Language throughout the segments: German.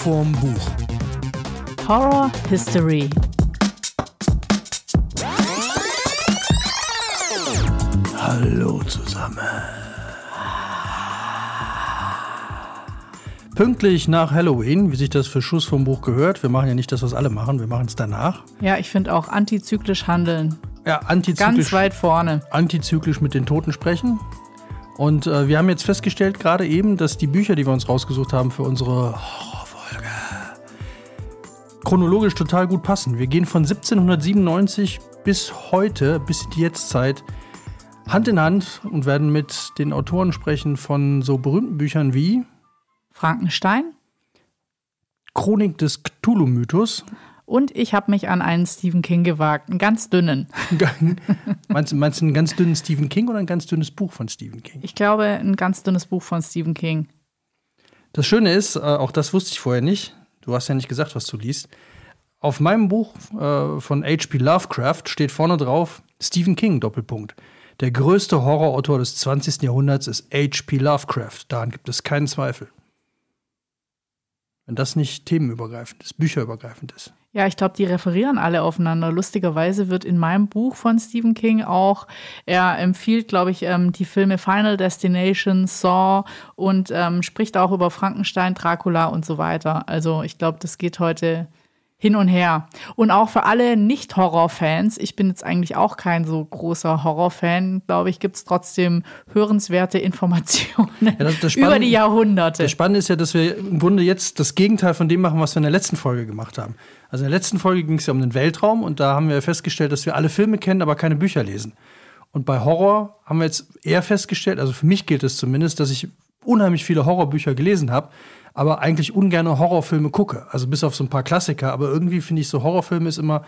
vorm Buch. Horror History. Hallo zusammen. Pünktlich nach Halloween, wie sich das für Schuss vom Buch gehört. Wir machen ja nicht das, was alle machen, wir machen es danach. Ja, ich finde auch antizyklisch handeln. Ja, antizyklisch. Ganz weit vorne. Antizyklisch mit den Toten sprechen. Und äh, wir haben jetzt festgestellt, gerade eben, dass die Bücher, die wir uns rausgesucht haben für unsere chronologisch total gut passen. Wir gehen von 1797 bis heute, bis in die Jetztzeit, Hand in Hand und werden mit den Autoren sprechen von so berühmten Büchern wie Frankenstein. Chronik des Cthulhu-Mythos. Und ich habe mich an einen Stephen King gewagt, einen ganz dünnen. meinst, du- meinst du einen ganz dünnen Stephen King oder ein ganz dünnes Buch von Stephen King? Ich glaube, ein ganz dünnes Buch von Stephen King. Das Schöne ist, äh, auch das wusste ich vorher nicht, du hast ja nicht gesagt, was du liest. Auf meinem Buch äh, von H.P. Lovecraft steht vorne drauf Stephen King, Doppelpunkt. Der größte Horrorautor des 20. Jahrhunderts ist H.P. Lovecraft. Daran gibt es keinen Zweifel. Wenn das nicht themenübergreifend ist, bücherübergreifend ist. Ja, ich glaube, die referieren alle aufeinander. Lustigerweise wird in meinem Buch von Stephen King auch, er empfiehlt, glaube ich, ähm, die Filme Final Destination, Saw und ähm, spricht auch über Frankenstein, Dracula und so weiter. Also ich glaube, das geht heute hin und her. Und auch für alle Nicht-Horror-Fans, ich bin jetzt eigentlich auch kein so großer Horror-Fan, glaube ich, gibt es trotzdem hörenswerte Informationen das- das über die Jahrhunderte. Das Spannende ist ja, dass wir im Grunde jetzt das Gegenteil von dem machen, was wir in der letzten Folge gemacht haben. Also in der letzten Folge ging es ja um den Weltraum und da haben wir festgestellt, dass wir alle Filme kennen, aber keine Bücher lesen. Und bei Horror haben wir jetzt eher festgestellt, also für mich gilt es zumindest, dass ich unheimlich viele Horrorbücher gelesen habe, aber eigentlich ungern Horrorfilme gucke. Also bis auf so ein paar Klassiker. Aber irgendwie finde ich so Horrorfilme ist immer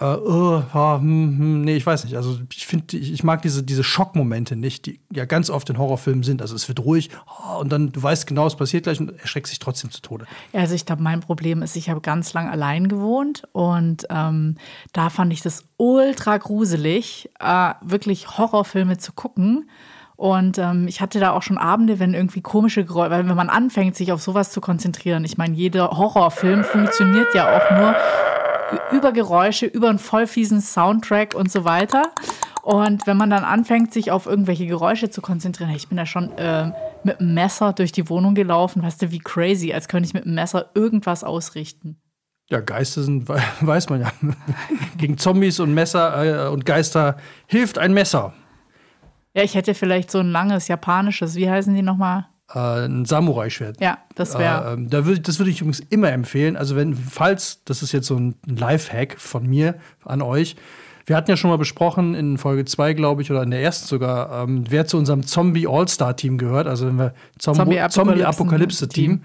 äh, oh, ah, hm, hm, nee, ich weiß nicht. Also ich finde, ich, ich mag diese, diese Schockmomente nicht, die ja ganz oft in Horrorfilmen sind. Also es wird ruhig oh, und dann du weißt genau, es passiert gleich und erschreckt sich trotzdem zu Tode. Ja, also ich glaube, mein Problem ist, ich habe ganz lang allein gewohnt und ähm, da fand ich das ultra gruselig, äh, wirklich Horrorfilme zu gucken. Und ähm, ich hatte da auch schon Abende, wenn irgendwie komische Geräusche, weil wenn man anfängt, sich auf sowas zu konzentrieren, ich meine, jeder Horrorfilm funktioniert ja auch nur über Geräusche, über einen voll fiesen Soundtrack und so weiter. Und wenn man dann anfängt, sich auf irgendwelche Geräusche zu konzentrieren, ich bin da schon äh, mit einem Messer durch die Wohnung gelaufen, weißt du, wie crazy, als könnte ich mit einem Messer irgendwas ausrichten. Ja, Geister sind, we- weiß man ja. Gegen Zombies und Messer äh, und Geister hilft ein Messer. Ja, ich hätte vielleicht so ein langes japanisches, wie heißen die nochmal? Äh, ein Samurai-Schwert. Ja, das wäre. Äh, ähm, da würd, das würde ich übrigens immer empfehlen. Also, wenn, falls, das ist jetzt so ein Live-Hack von mir an euch. Wir hatten ja schon mal besprochen in Folge 2, glaube ich, oder in der ersten sogar, ähm, wer zu unserem Zombie-All-Star-Team gehört. Also, wenn wir Zombie-Apokalypse-Team.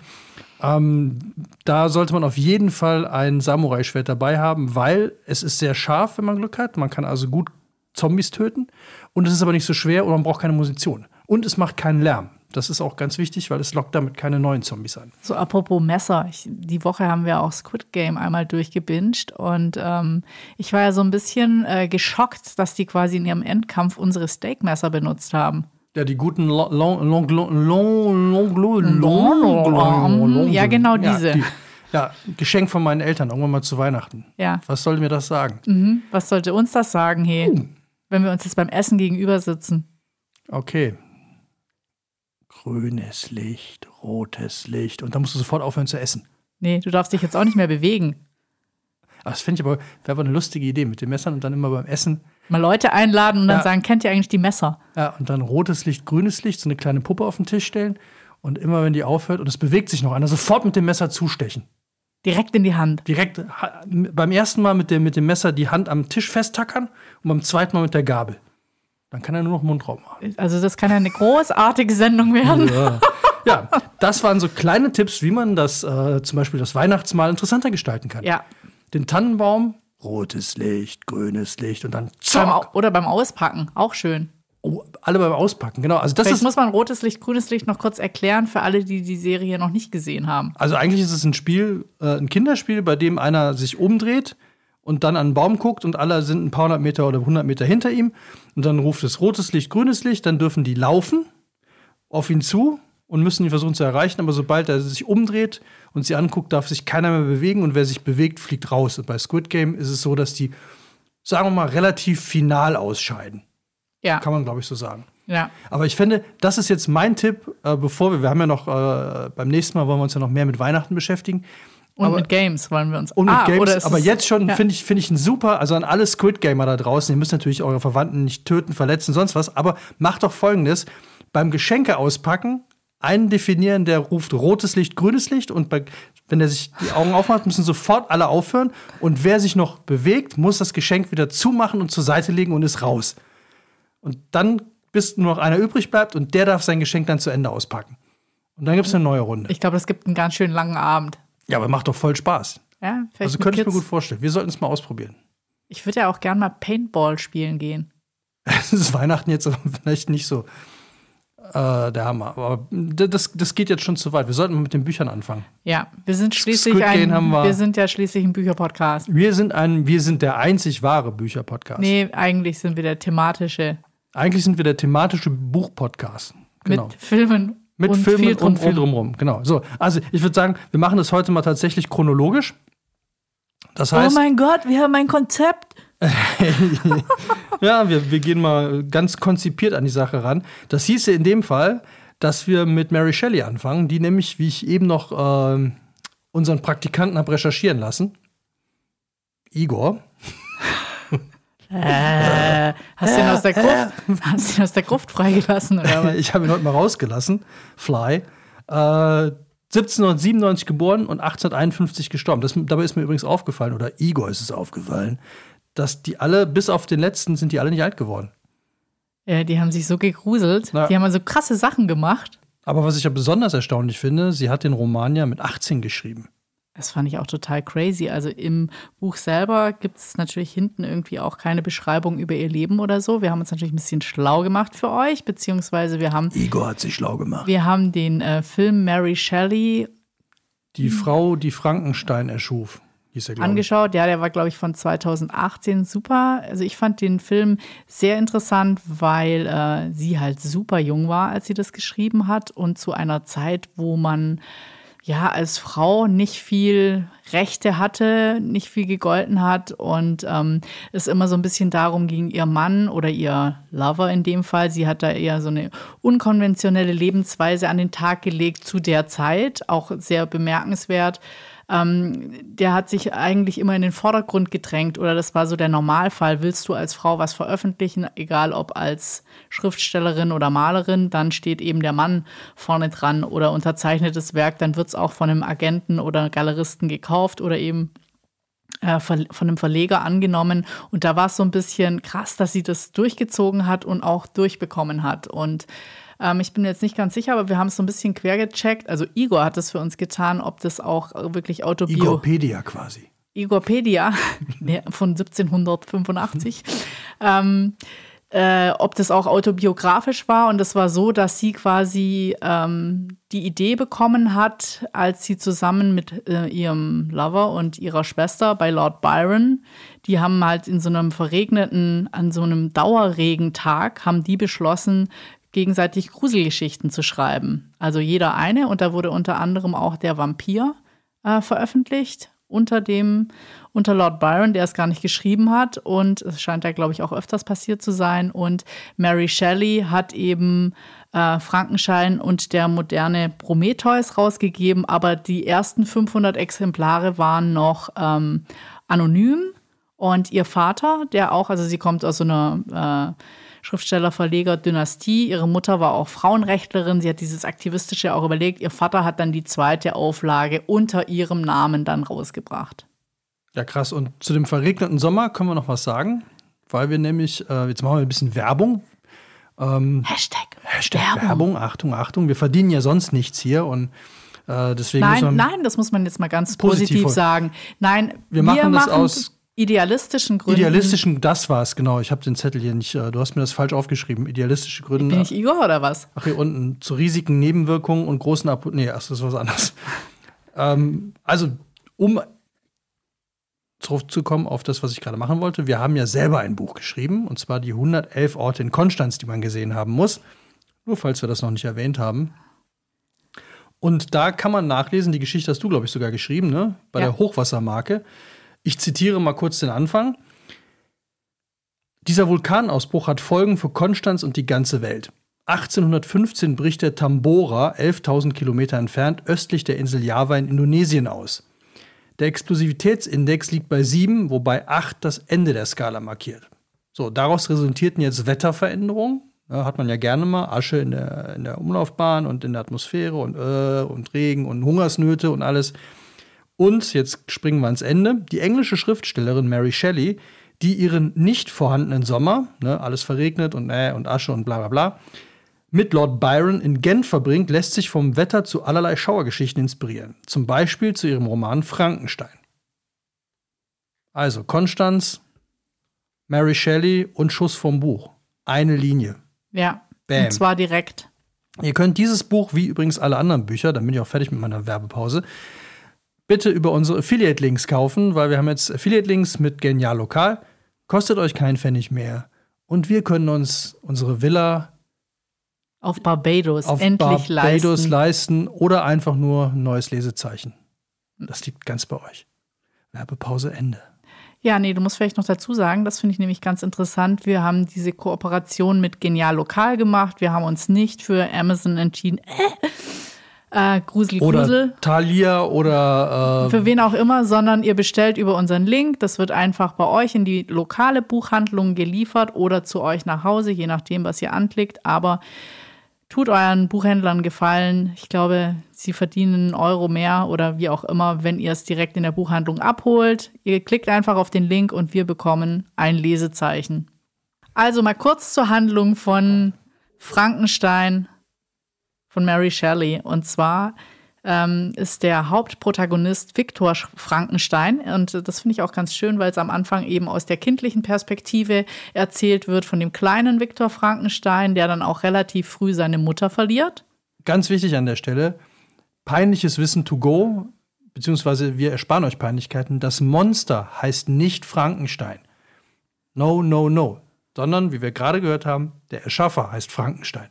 ähm, da sollte man auf jeden Fall ein Samurai-Schwert dabei haben, weil es ist sehr scharf, wenn man Glück hat. Man kann also gut Zombies töten. Und es ist aber nicht so schwer und man braucht keine Munition. Und es macht keinen Lärm. Das ist auch ganz wichtig, weil es lockt damit keine neuen Zombies an. So, apropos Messer. Ich, die Woche haben wir auch Squid Game einmal durchgebinged und ähm, ich war ja so ein bisschen äh, geschockt, dass die quasi in ihrem Endkampf unsere Steakmesser benutzt haben. Ja, die guten Ja, genau diese. Ja, Geschenk von meinen Eltern, irgendwann mal zu Weihnachten. Ja. Was sollte mir das sagen? Mhm. Was sollte uns das sagen, hey? Uh. Wenn wir uns jetzt beim Essen gegenüber sitzen. Okay, Grünes Licht, rotes Licht. Und dann musst du sofort aufhören zu essen. Nee, du darfst dich jetzt auch nicht mehr bewegen. Aber das finde ich aber, wäre aber eine lustige Idee mit den Messern und dann immer beim Essen. Mal Leute einladen und dann Ja. sagen, kennt ihr eigentlich die Messer? Ja, und dann rotes Licht, grünes Licht, so eine kleine Puppe auf den Tisch stellen. Und immer wenn die aufhört und es bewegt sich noch einer, sofort mit dem Messer zustechen. Direkt in die Hand. direkt beim ersten Mal mit dem, mit dem Messer die Hand am Tisch festtackern und beim zweiten Mal mit der Gabel. Dann kann er nur noch Mundraum machen. Also das kann ja eine großartige Sendung werden. Ja, das waren so kleine Tipps, wie man das äh, zum Beispiel das Weihnachtsmahl interessanter gestalten kann. Ja. Den Tannenbaum, rotes Licht, grünes Licht und dann zack, oder beim Auspacken, auch schön. oh, alle beim Auspacken. Genau, also das Vielleicht ist muss man rotes Licht, grünes Licht noch kurz erklären für alle, die die Serie noch nicht gesehen haben. Also eigentlich ist es ein Spiel, äh, ein Kinderspiel, bei dem einer sich umdreht und dann an einen Baum guckt und alle sind ein paar hundert Meter oder hundert Meter hinter ihm und dann ruft es rotes Licht, grünes Licht, dann dürfen die laufen auf ihn zu und müssen ihn versuchen zu erreichen. Aber sobald er sich umdreht und sie anguckt, darf sich keiner mehr bewegen und wer sich bewegt, fliegt raus. Und bei Squid Game ist es so, dass die, sagen wir mal, relativ final ausscheiden. Ja. Kann man, glaube ich, so sagen. Ja. Aber ich finde, das ist jetzt mein Tipp, äh, bevor wir, wir haben ja noch, äh, beim nächsten Mal wollen wir uns ja noch mehr mit Weihnachten beschäftigen. Und Aber- mit Games wollen wir uns. Und mit Ah, Games, aber es- jetzt schon ja. finde ich, finde ich ein super, also an alle Squid Gamer da draußen, ihr müsst natürlich eure Verwandten nicht töten, verletzen, sonst was, aber macht doch folgendes: beim Geschenke auspacken, einen definieren, der ruft rotes Licht, grünes Licht und bei, wenn er sich die Augen aufmacht, müssen sofort alle aufhören und wer sich noch bewegt, muss das Geschenk wieder zumachen und zur Seite legen und ist raus. Und dann bis nur noch einer übrig bleibt und der darf sein Geschenk dann zu Ende auspacken. Und dann gibt es eine neue Runde. Ich glaube, das gibt einen ganz schön langen Abend. Ja, aber macht doch voll Spaß. Ja, Also könnte ich mir gut vorstellen. Wir sollten es mal ausprobieren. Ich würde ja auch gern mal Paintball spielen gehen. Es ist Weihnachten jetzt aber vielleicht nicht so äh, der Hammer. Aber das, das geht jetzt schon zu weit. Wir sollten mal mit den Büchern anfangen. Ja, wir sind schließlich Squid ein, wir. wir sind ja schließlich ein Bücherpodcast. Wir sind ein, wir sind der einzig wahre Bücher-Podcast. Nee, eigentlich sind wir der thematische Eigentlich sind wir der thematische Buch-Podcast. Genau. mit Filmen Mit und Filmen viel und viel drumherum. Genau. So, also ich würde sagen, wir machen das heute mal tatsächlich chronologisch. Das Oh heißt, mein Gott, wir haben ein Konzept. ja, wir, wir gehen mal ganz konzipiert an die Sache ran. Das hieße in dem Fall, dass wir mit Mary Shelley anfangen, die nämlich, wie ich eben noch ähm, unseren Praktikanten habe recherchieren lassen, Igor, Äh, hast du ihn aus der Gruft, hast du ihn aus der Gruft freigelassen oder was? ich habe ihn heute mal rausgelassen, Fly, äh, 1797 geboren und 1851 gestorben. Das, dabei ist mir übrigens aufgefallen, oder Igor ist es aufgefallen, dass die alle, bis auf den letzten, sind die alle nicht alt geworden. Ja, die haben sich so gegruselt. Ja. Die haben also krasse Sachen gemacht. Aber was ich ja besonders erstaunlich finde, sie hat den Roman ja mit 18 geschrieben. Das fand ich auch total crazy. Also im Buch selber gibt es natürlich hinten irgendwie auch keine Beschreibung über ihr Leben oder so. Wir haben uns natürlich ein bisschen schlau gemacht für euch, beziehungsweise wir haben, Igor hat sich schlau gemacht. wir haben den äh, Film Mary Shelley Die Frau, die Frankenstein erschuf, hieß er, glaube ich. angeschaut. Ja, der war, glaube ich, von 2018 super. Also ich fand den Film sehr interessant, weil äh, sie halt super jung war, als sie das geschrieben hat und zu einer Zeit, wo man ja als Frau nicht viel Rechte hatte, nicht viel gegolten hat und ähm, es immer so ein bisschen darum ging, ihr Mann oder ihr Lover in dem Fall, sie hat da eher so eine unkonventionelle Lebensweise an den Tag gelegt zu der Zeit, auch sehr bemerkenswert ähm, der hat sich eigentlich immer in den Vordergrund gedrängt oder das war so der Normalfall. Willst du als Frau was veröffentlichen, egal ob als Schriftstellerin oder Malerin, dann steht eben der Mann vorne dran oder unterzeichnetes Werk, dann wird es auch von einem Agenten oder Galeristen gekauft oder eben äh, von einem Verleger angenommen. Und da war es so ein bisschen krass, dass sie das durchgezogen hat und auch durchbekommen hat. Und ähm, ich bin mir jetzt nicht ganz sicher, aber wir haben es so ein bisschen quer gecheckt. Also Igor hat es für uns getan, ob das auch wirklich Autobio Igorpedia quasi. Igorpedia von 1785, ähm, äh, ob das auch autobiografisch war. Und es war so, dass sie quasi ähm, die Idee bekommen hat, als sie zusammen mit äh, ihrem Lover und ihrer Schwester bei Lord Byron, die haben halt in so einem verregneten, an so einem Dauerregentag, haben die beschlossen, gegenseitig Gruselgeschichten zu schreiben. Also jeder eine. Und da wurde unter anderem auch der Vampir äh, veröffentlicht unter dem, unter Lord Byron, der es gar nicht geschrieben hat. Und es scheint da, glaube ich, auch öfters passiert zu sein. Und Mary Shelley hat eben äh, Frankenstein und der moderne Prometheus rausgegeben, aber die ersten 500 Exemplare waren noch ähm, anonym. Und ihr Vater, der auch, also sie kommt aus so einer äh, Schriftsteller-Verleger-Dynastie. Ihre Mutter war auch Frauenrechtlerin. Sie hat dieses Aktivistische auch überlegt. Ihr Vater hat dann die zweite Auflage unter ihrem Namen dann rausgebracht. Ja, krass. Und zu dem verregneten Sommer können wir noch was sagen, weil wir nämlich, äh, jetzt machen wir ein bisschen Werbung. Ähm, Hashtag, Hashtag Werbung. Achtung, Achtung. Wir verdienen ja sonst nichts hier und äh, deswegen Nein, wir, nein, das muss man jetzt mal ganz Positiv positiv, sagen. Nein, Wir machen das aus idealistischen Gründen. idealistischen, das war es, genau. Ich habe den Zettel hier nicht, äh, du hast mir das falsch aufgeschrieben. Idealistische Gründe. Bin ich Igor oder was? Ach, hier unten. Zu Risiken, Nebenwirkungen und großen Apo Nee, ach, das ist was anderes. ähm, also, um zurückzukommen auf das, was ich gerade machen wollte. Wir haben ja selber ein Buch geschrieben, und zwar die 111 Orte in Konstanz, die man gesehen haben muss. Nur falls wir das noch nicht erwähnt haben. Und da kann man nachlesen, die Geschichte hast du, glaube ich, sogar geschrieben, ne? bei Ja. der Hochwassermarke. Ich zitiere mal kurz den Anfang. Dieser Vulkanausbruch hat Folgen für Konstanz und die ganze Welt. 1815 bricht der Tambora, 11.000 Kilometer entfernt, östlich der Insel Java in Indonesien aus. Der Explosivitätsindex liegt bei 7, wobei 8 das Ende der Skala markiert. So, daraus resultierten jetzt Wetterveränderungen. Ja, hat man ja gerne mal Asche in der, in der Umlaufbahn und in der Atmosphäre und, äh, und Regen und Hungersnöte und alles. Und jetzt springen wir ans Ende. Die englische Schriftstellerin Mary Shelley, die ihren nicht vorhandenen Sommer, ne, alles verregnet und äh, und Asche und bla bla bla, mit Lord Byron in Gent verbringt, lässt sich vom Wetter zu allerlei Schauergeschichten inspirieren. Zum Beispiel zu ihrem Roman Frankenstein. Also Konstanz, Mary Shelley und Schuss vom Buch. Eine Linie. Ja. Bam. Und zwar direkt. Ihr könnt dieses Buch, wie übrigens alle anderen Bücher, dann bin ich auch fertig mit meiner Werbepause, bitte über unsere Affiliate-Links kaufen, weil wir haben jetzt Affiliate-Links mit Genial Lokal. Kostet euch keinen Pfennig mehr. Und wir können uns unsere Villa Auf Barbados auf endlich Barbados leisten. leisten oder einfach nur ein neues Lesezeichen. Das liegt ganz bei euch. Werbepause Ende. Ja, nee, du musst vielleicht noch dazu sagen, das finde ich nämlich ganz interessant. Wir haben diese Kooperation mit Genial Lokal gemacht. Wir haben uns nicht für Amazon entschieden. Äh, äh, Grusel, Oder Grusel. Thalia oder äh, Für wen auch immer, sondern ihr bestellt über unseren Link. Das wird einfach bei euch in die lokale Buchhandlung geliefert oder zu euch nach Hause, je nachdem, was ihr anklickt. Aber tut euren Buchhändlern Gefallen. Ich glaube, sie verdienen einen Euro mehr oder wie auch immer, wenn ihr es direkt in der Buchhandlung abholt. Ihr klickt einfach auf den Link und wir bekommen ein Lesezeichen. Also mal kurz zur Handlung von Frankenstein von Mary Shelley. Und zwar ähm, ist der Hauptprotagonist Viktor Frankenstein. Und äh, das finde ich auch ganz schön, weil es am Anfang eben aus der kindlichen Perspektive erzählt wird von dem kleinen Viktor Frankenstein, der dann auch relativ früh seine Mutter verliert. ganz wichtig an der Stelle, peinliches Wissen to go, beziehungsweise wir ersparen euch Peinlichkeiten. Das Monster heißt nicht Frankenstein. No, no, no. Sondern, wie wir gerade gehört haben, der Erschaffer heißt Frankenstein.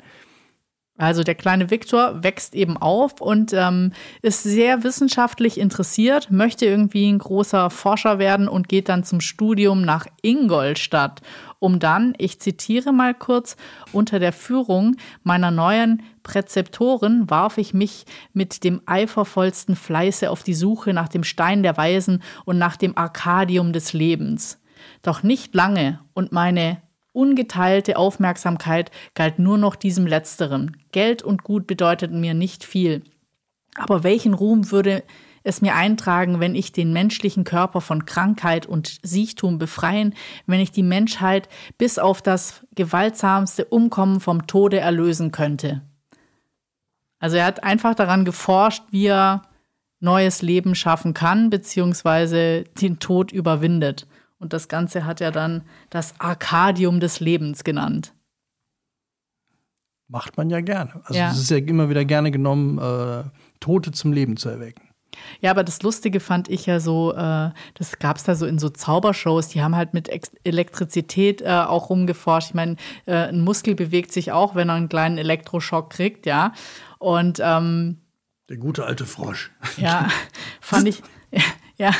Also der kleine Viktor wächst eben auf und ähm, ist sehr wissenschaftlich interessiert, möchte irgendwie ein großer Forscher werden und geht dann zum Studium nach Ingolstadt, um dann, ich zitiere mal kurz, unter der Führung meiner neuen Präzeptoren warf ich mich mit dem eifervollsten Fleiße auf die Suche nach dem Stein der Weisen und nach dem Arkadium des Lebens. Doch nicht lange und meine ungeteilte Aufmerksamkeit galt nur noch diesem Letzteren. Geld und Gut bedeuteten mir nicht viel. Aber welchen Ruhm würde es mir eintragen, wenn ich den menschlichen Körper von Krankheit und Siechtum befreien, wenn ich die Menschheit bis auf das gewaltsamste Umkommen vom Tode erlösen könnte? Also er hat einfach daran geforscht, wie er neues Leben schaffen kann, beziehungsweise den Tod überwindet. Und das Ganze hat er dann das Arkadium des Lebens genannt. Macht man ja gerne. Also Ja. es ist ja immer wieder gerne genommen, äh, Tote zum Leben zu erwecken. Ja, aber das Lustige fand ich ja so, äh, das gab es da so in so Zaubershows, die haben halt mit Ex Elektrizität äh, auch rumgeforscht. Ich meine, äh, ein Muskel bewegt sich auch, wenn er einen kleinen Elektroschock kriegt, ja. Und ähm, Der gute alte Frosch. ja, fand ich, ja,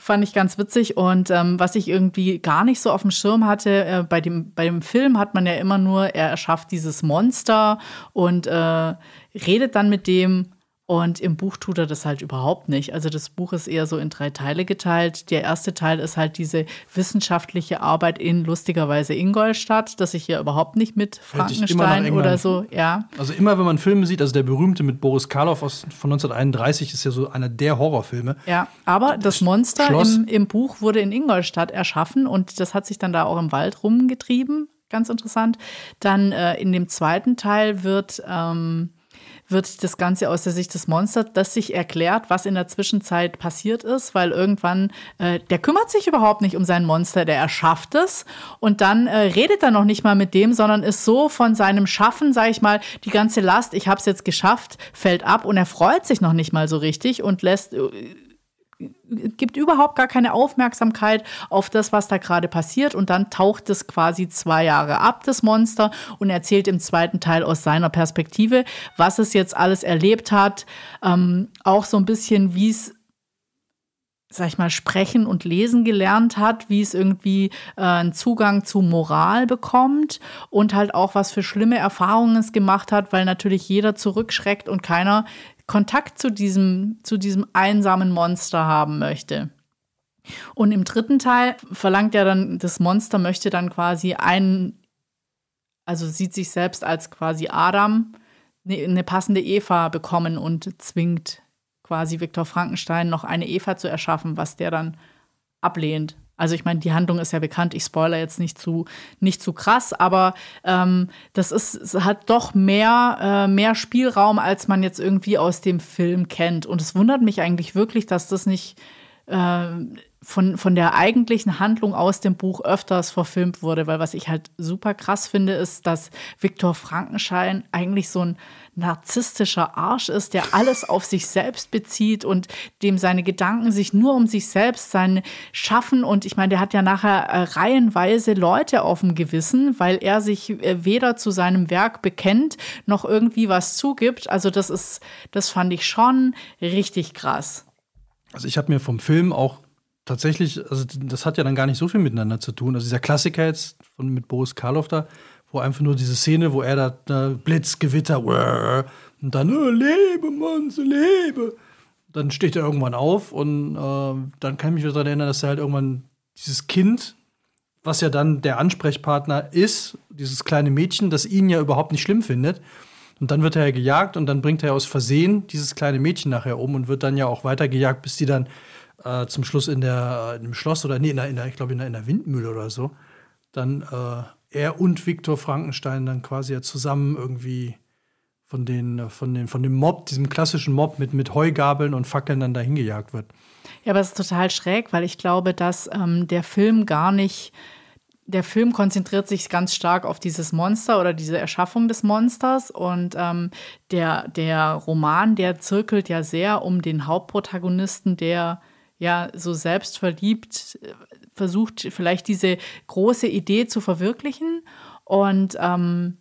fand ich ganz witzig. Und ähm, was ich irgendwie gar nicht so auf dem Schirm hatte, äh, bei, dem, bei dem Film hat man ja immer nur, er erschafft dieses Monster und äh, redet dann mit dem. Und im Buch tut er das halt überhaupt nicht. Also das Buch ist eher so in drei Teile geteilt. Der erste Teil ist halt diese wissenschaftliche Arbeit in lustigerweise Ingolstadt, das ich hier überhaupt nicht mit Frankenstein oder so, ja. Also immer, wenn man Filme sieht, also der berühmte mit Boris Karloff aus, von 1931 ist ja so einer der Horrorfilme. Ja, aber das Monster im, im Buch wurde in Ingolstadt erschaffen und das hat sich dann da auch im Wald rumgetrieben. Ganz interessant. Dann äh, in dem zweiten Teil wird, ähm, wird das Ganze aus der Sicht des Monsters, das sich erklärt, was in der Zwischenzeit passiert ist, weil irgendwann, äh, der kümmert sich überhaupt nicht um sein Monster, der erschafft es. Und dann äh, redet er noch nicht mal mit dem, sondern ist so von seinem Schaffen, sag ich mal, die ganze Last, ich habe es jetzt geschafft, fällt ab und er freut sich noch nicht mal so richtig und lässt äh, gibt überhaupt gar keine Aufmerksamkeit auf das, was da gerade passiert. Und dann taucht es quasi zwei Jahre ab, das Monster, und erzählt im zweiten Teil aus seiner Perspektive, was es jetzt alles erlebt hat. Ähm, auch so ein bisschen, wie es sag ich mal, sprechen und lesen gelernt hat, wie es irgendwie äh, einen Zugang zu Moral bekommt und halt auch was für schlimme Erfahrungen es gemacht hat, weil natürlich jeder zurückschreckt und keiner Kontakt zu diesem, zu diesem einsamen Monster haben möchte. Und im dritten Teil verlangt ja dann, das Monster möchte dann quasi einen, also sieht sich selbst als quasi Adam, eine, eine passende Eva bekommen und zwingt quasi Viktor Frankenstein noch eine Eva zu erschaffen, was der dann ablehnt. Also ich meine, die Handlung ist ja bekannt, ich spoiler jetzt nicht zu, nicht zu krass, aber ähm, das ist, hat doch mehr, äh, mehr Spielraum, als man jetzt irgendwie aus dem Film kennt. Und es wundert mich eigentlich wirklich, dass das nicht äh, von, von der eigentlichen Handlung aus dem Buch öfters verfilmt wurde, weil was ich halt super krass finde, ist, dass Viktor Frankenstein eigentlich so ein narzisstischer Arsch ist, der alles auf sich selbst bezieht und dem seine Gedanken sich nur um sich selbst sein schaffen. Und ich meine, der hat ja nachher äh, reihenweise Leute auf dem Gewissen, weil er sich äh, weder zu seinem Werk bekennt noch irgendwie was zugibt. Also das ist, das fand ich schon richtig krass. Also ich habe mir vom Film auch tatsächlich, also das hat ja dann gar nicht so viel miteinander zu tun. Also dieser Klassiker jetzt von, mit Boris Karloff da, wo einfach nur diese Szene, wo er da, da Blitz, Gewitter, und dann, oh, lebe, Monster, lebe. Dann steht er irgendwann auf und äh, dann kann ich mich wieder daran erinnern, dass er halt irgendwann dieses Kind, was ja dann der Ansprechpartner ist, dieses kleine Mädchen, das ihn ja überhaupt nicht schlimm findet. Und dann wird er ja gejagt und dann bringt er aus Versehen dieses kleine Mädchen nachher um und wird dann ja auch weitergejagt, bis die dann äh, zum Schluss in der in dem Schloss oder nee, in der, in der ich glaube in der, in der Windmühle oder so, dann äh, er und Viktor Frankenstein dann quasi ja zusammen irgendwie von den, von den, von dem Mob, diesem klassischen Mob mit, mit Heugabeln und Fackeln dann dahin gejagt wird. Ja, aber es ist total schräg, weil ich glaube, dass ähm, der Film gar nicht, der Film konzentriert sich ganz stark auf dieses Monster oder diese Erschaffung des Monsters und ähm, der, der Roman, der zirkelt ja sehr um den Hauptprotagonisten, der ja so selbstverliebt äh, versucht, vielleicht diese große Idee zu verwirklichen. Und ähm,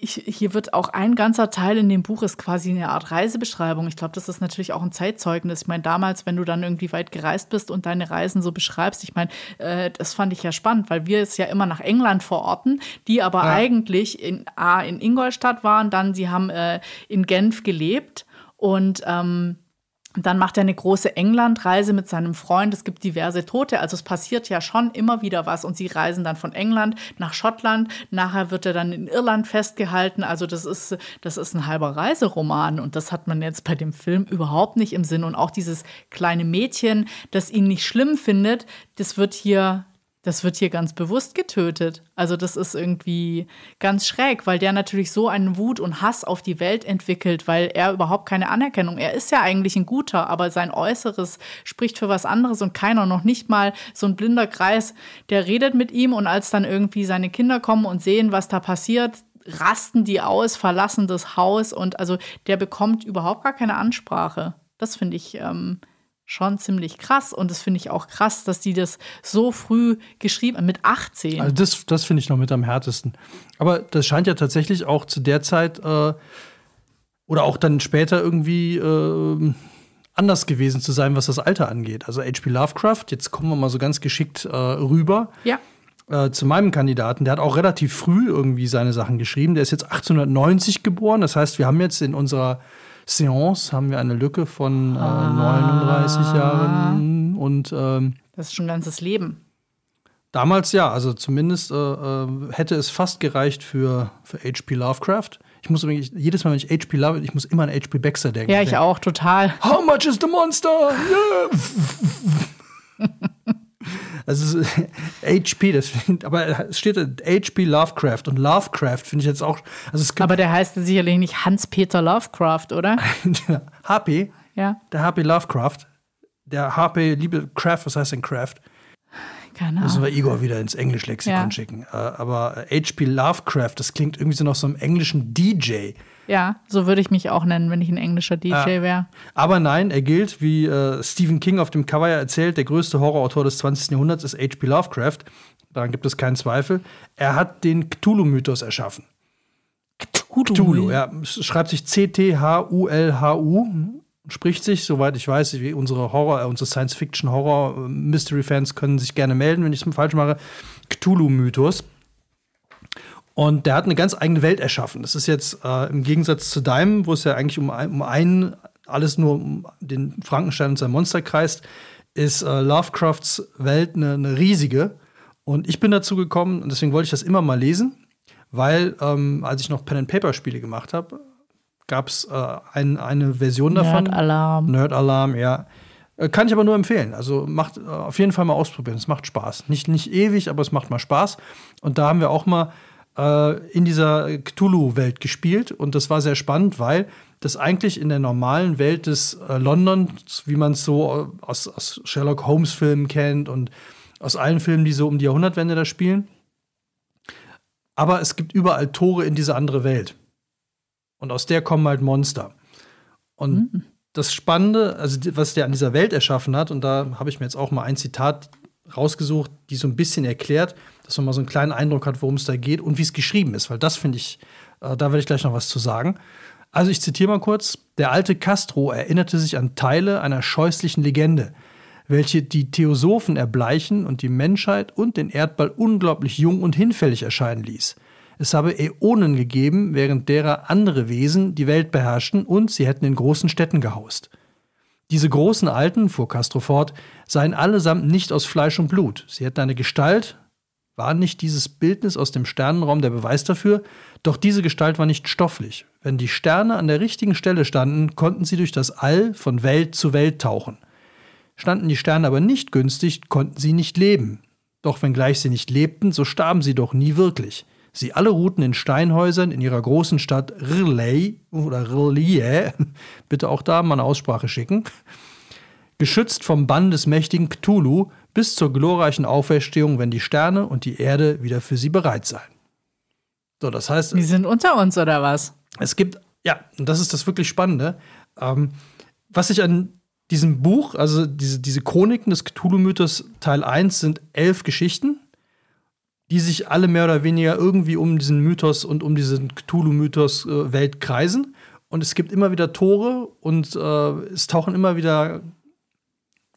ich, hier wird auch ein ganzer Teil in dem Buch ist quasi eine Art Reisebeschreibung. Ich glaube, das ist natürlich auch ein Zeitzeugnis. Ich meine, damals, wenn du dann irgendwie weit gereist bist und deine Reisen so beschreibst, ich meine, äh, das fand ich ja spannend, weil wir es ja immer nach England verorten, die aber ja. eigentlich in, A, in Ingolstadt waren, dann sie haben äh, in Genf gelebt und ähm, dann macht er eine große Englandreise mit seinem Freund. Es gibt diverse Tote. Also es passiert ja schon immer wieder was. Und sie reisen dann von England nach Schottland. Nachher wird er dann in Irland festgehalten. Also das ist, das ist ein halber Reiseroman. Und das hat man jetzt bei dem Film überhaupt nicht im Sinn. Und auch dieses kleine Mädchen, das ihn nicht schlimm findet, das wird hier das wird hier ganz bewusst getötet. Also das ist irgendwie ganz schräg, weil der natürlich so einen Wut und Hass auf die Welt entwickelt, weil er überhaupt keine Anerkennung. Er ist ja eigentlich ein guter, aber sein Äußeres spricht für was anderes und keiner, noch nicht mal so ein blinder Kreis, der redet mit ihm und als dann irgendwie seine Kinder kommen und sehen, was da passiert, rasten die aus, verlassen das Haus und also der bekommt überhaupt gar keine Ansprache. Das finde ich ähm, schon ziemlich krass. Und das finde ich auch krass, dass die das so früh geschrieben haben, mit 18. Also das, das finde ich noch mit am härtesten. Aber das scheint ja tatsächlich auch zu der Zeit äh, oder auch dann später irgendwie äh, anders gewesen zu sein, was das Alter angeht. Also H.P. Lovecraft, jetzt kommen wir mal so ganz geschickt äh, rüber. Ja. Äh, zu meinem Kandidaten, der hat auch relativ früh irgendwie seine Sachen geschrieben. Der ist jetzt 1890 geboren. Das heißt, wir haben jetzt in unserer Seance haben wir eine Lücke von äh, ah. 39 Jahren und ähm, das ist schon ein ganzes Leben. Damals ja, also zumindest äh, äh hätte es fast gereicht für, für H.P. Lovecraft. Ich muss übrigens, jedes Mal, wenn ich H.P. Love, ich muss immer an H.P. Baxter denken. Ja, ich auch, total. How much is the monster? Yeah. Also HP, das aber es steht HP Lovecraft und Lovecraft finde ich jetzt auch. Also aber der heißt sicherlich nicht Hans-Peter Lovecraft, oder? HP. Ja. Der HP Lovecraft. Der HP Liebe Craft, was heißt denn Craft? Keine Müssen wir Ahnung. Igor wieder ins Englischlexikon Ja. schicken. Äh, aber H.P. Lovecraft, das klingt irgendwie so nach so einem englischen DJ. Ja, so würde ich mich auch nennen, wenn ich ein englischer DJ Ah. wäre. Aber nein, er gilt, wie äh, Stephen King auf dem Cover ja erzählt, der größte Horrorautor des 20. Jahrhunderts ist H.P. Lovecraft. Daran gibt es keinen Zweifel. Er hat den Cthulhu-Mythos erschaffen. Cthulhu. Cthulhu, ja. Schreibt sich C-T-H-U-L-H-U. Spricht sich, soweit ich weiß, wie unsere Horror, äh, unsere Science-Fiction-Horror-Mystery-Fans können sich gerne melden, wenn ich es falsch mache. Cthulhu-Mythos. Und der hat eine ganz eigene Welt erschaffen. Das ist jetzt äh, im Gegensatz zu deinem, wo es ja eigentlich um, um einen, alles nur um den Frankenstein und sein Monster kreist, ist äh, Lovecrafts Welt eine, eine riesige. Und ich bin dazu gekommen, und deswegen wollte ich das immer mal lesen, weil ähm, als ich noch Pen-and-Paper-Spiele gemacht habe, gab es äh, ein, eine Version davon. Nerd-Alarm. Nerd-Alarm, ja. Äh, Kann ich aber nur empfehlen. Also macht äh, auf jeden Fall mal ausprobieren. Es macht Spaß. Nicht, nicht ewig, aber es macht mal Spaß. Und da haben wir auch mal äh, in dieser Cthulhu-Welt gespielt. Und das war sehr spannend, weil das eigentlich in der normalen Welt des äh, London, wie man es so äh, aus, aus Sherlock Holmes-Filmen kennt und aus allen Filmen, die so um die Jahrhundertwende da spielen. Aber es gibt überall Tore in diese andere Welt. Und aus der kommen halt Monster. Und das Spannende, also was der an dieser Welt erschaffen hat, und da habe ich mir jetzt auch mal ein Zitat rausgesucht, die so ein bisschen erklärt, dass man mal so einen kleinen Eindruck hat, worum es da geht und wie es geschrieben ist, weil das finde ich, äh, da werde ich gleich noch was zu sagen. Also ich zitiere mal kurz, der alte Castro erinnerte sich an Teile einer scheußlichen Legende, welche die Theosophen erbleichen und die Menschheit und den Erdball unglaublich jung und hinfällig erscheinen ließ. Es habe Äonen gegeben, während derer andere Wesen die Welt beherrschten und sie hätten in großen Städten gehaust. Diese großen Alten, fuhr Castro fort, seien allesamt nicht aus Fleisch und Blut. Sie hätten eine Gestalt. War nicht dieses Bildnis aus dem Sternenraum der Beweis dafür? Doch diese Gestalt war nicht stofflich. Wenn die Sterne an der richtigen Stelle standen, konnten sie durch das All von Welt zu Welt tauchen. Standen die Sterne aber nicht günstig, konnten sie nicht leben. Doch wenngleich sie nicht lebten, so starben sie doch nie wirklich. Sie alle ruhten in Steinhäusern in ihrer großen Stadt Riley oder Riley, bitte auch da mal eine Aussprache schicken, geschützt vom Bann des mächtigen Cthulhu bis zur glorreichen Auferstehung, wenn die Sterne und die Erde wieder für sie bereit seien. So, das heißt, Die sind unter uns, oder was? es gibt, ja, und das ist das wirklich Spannende, ähm, was ich an diesem Buch, also diese, diese Chroniken des Cthulhu-Mythos Teil 1 sind elf Geschichten, die sich alle mehr oder weniger irgendwie um diesen Mythos und um diesen Cthulhu-Mythos-Welt kreisen. Und es gibt immer wieder Tore und äh, es tauchen immer wieder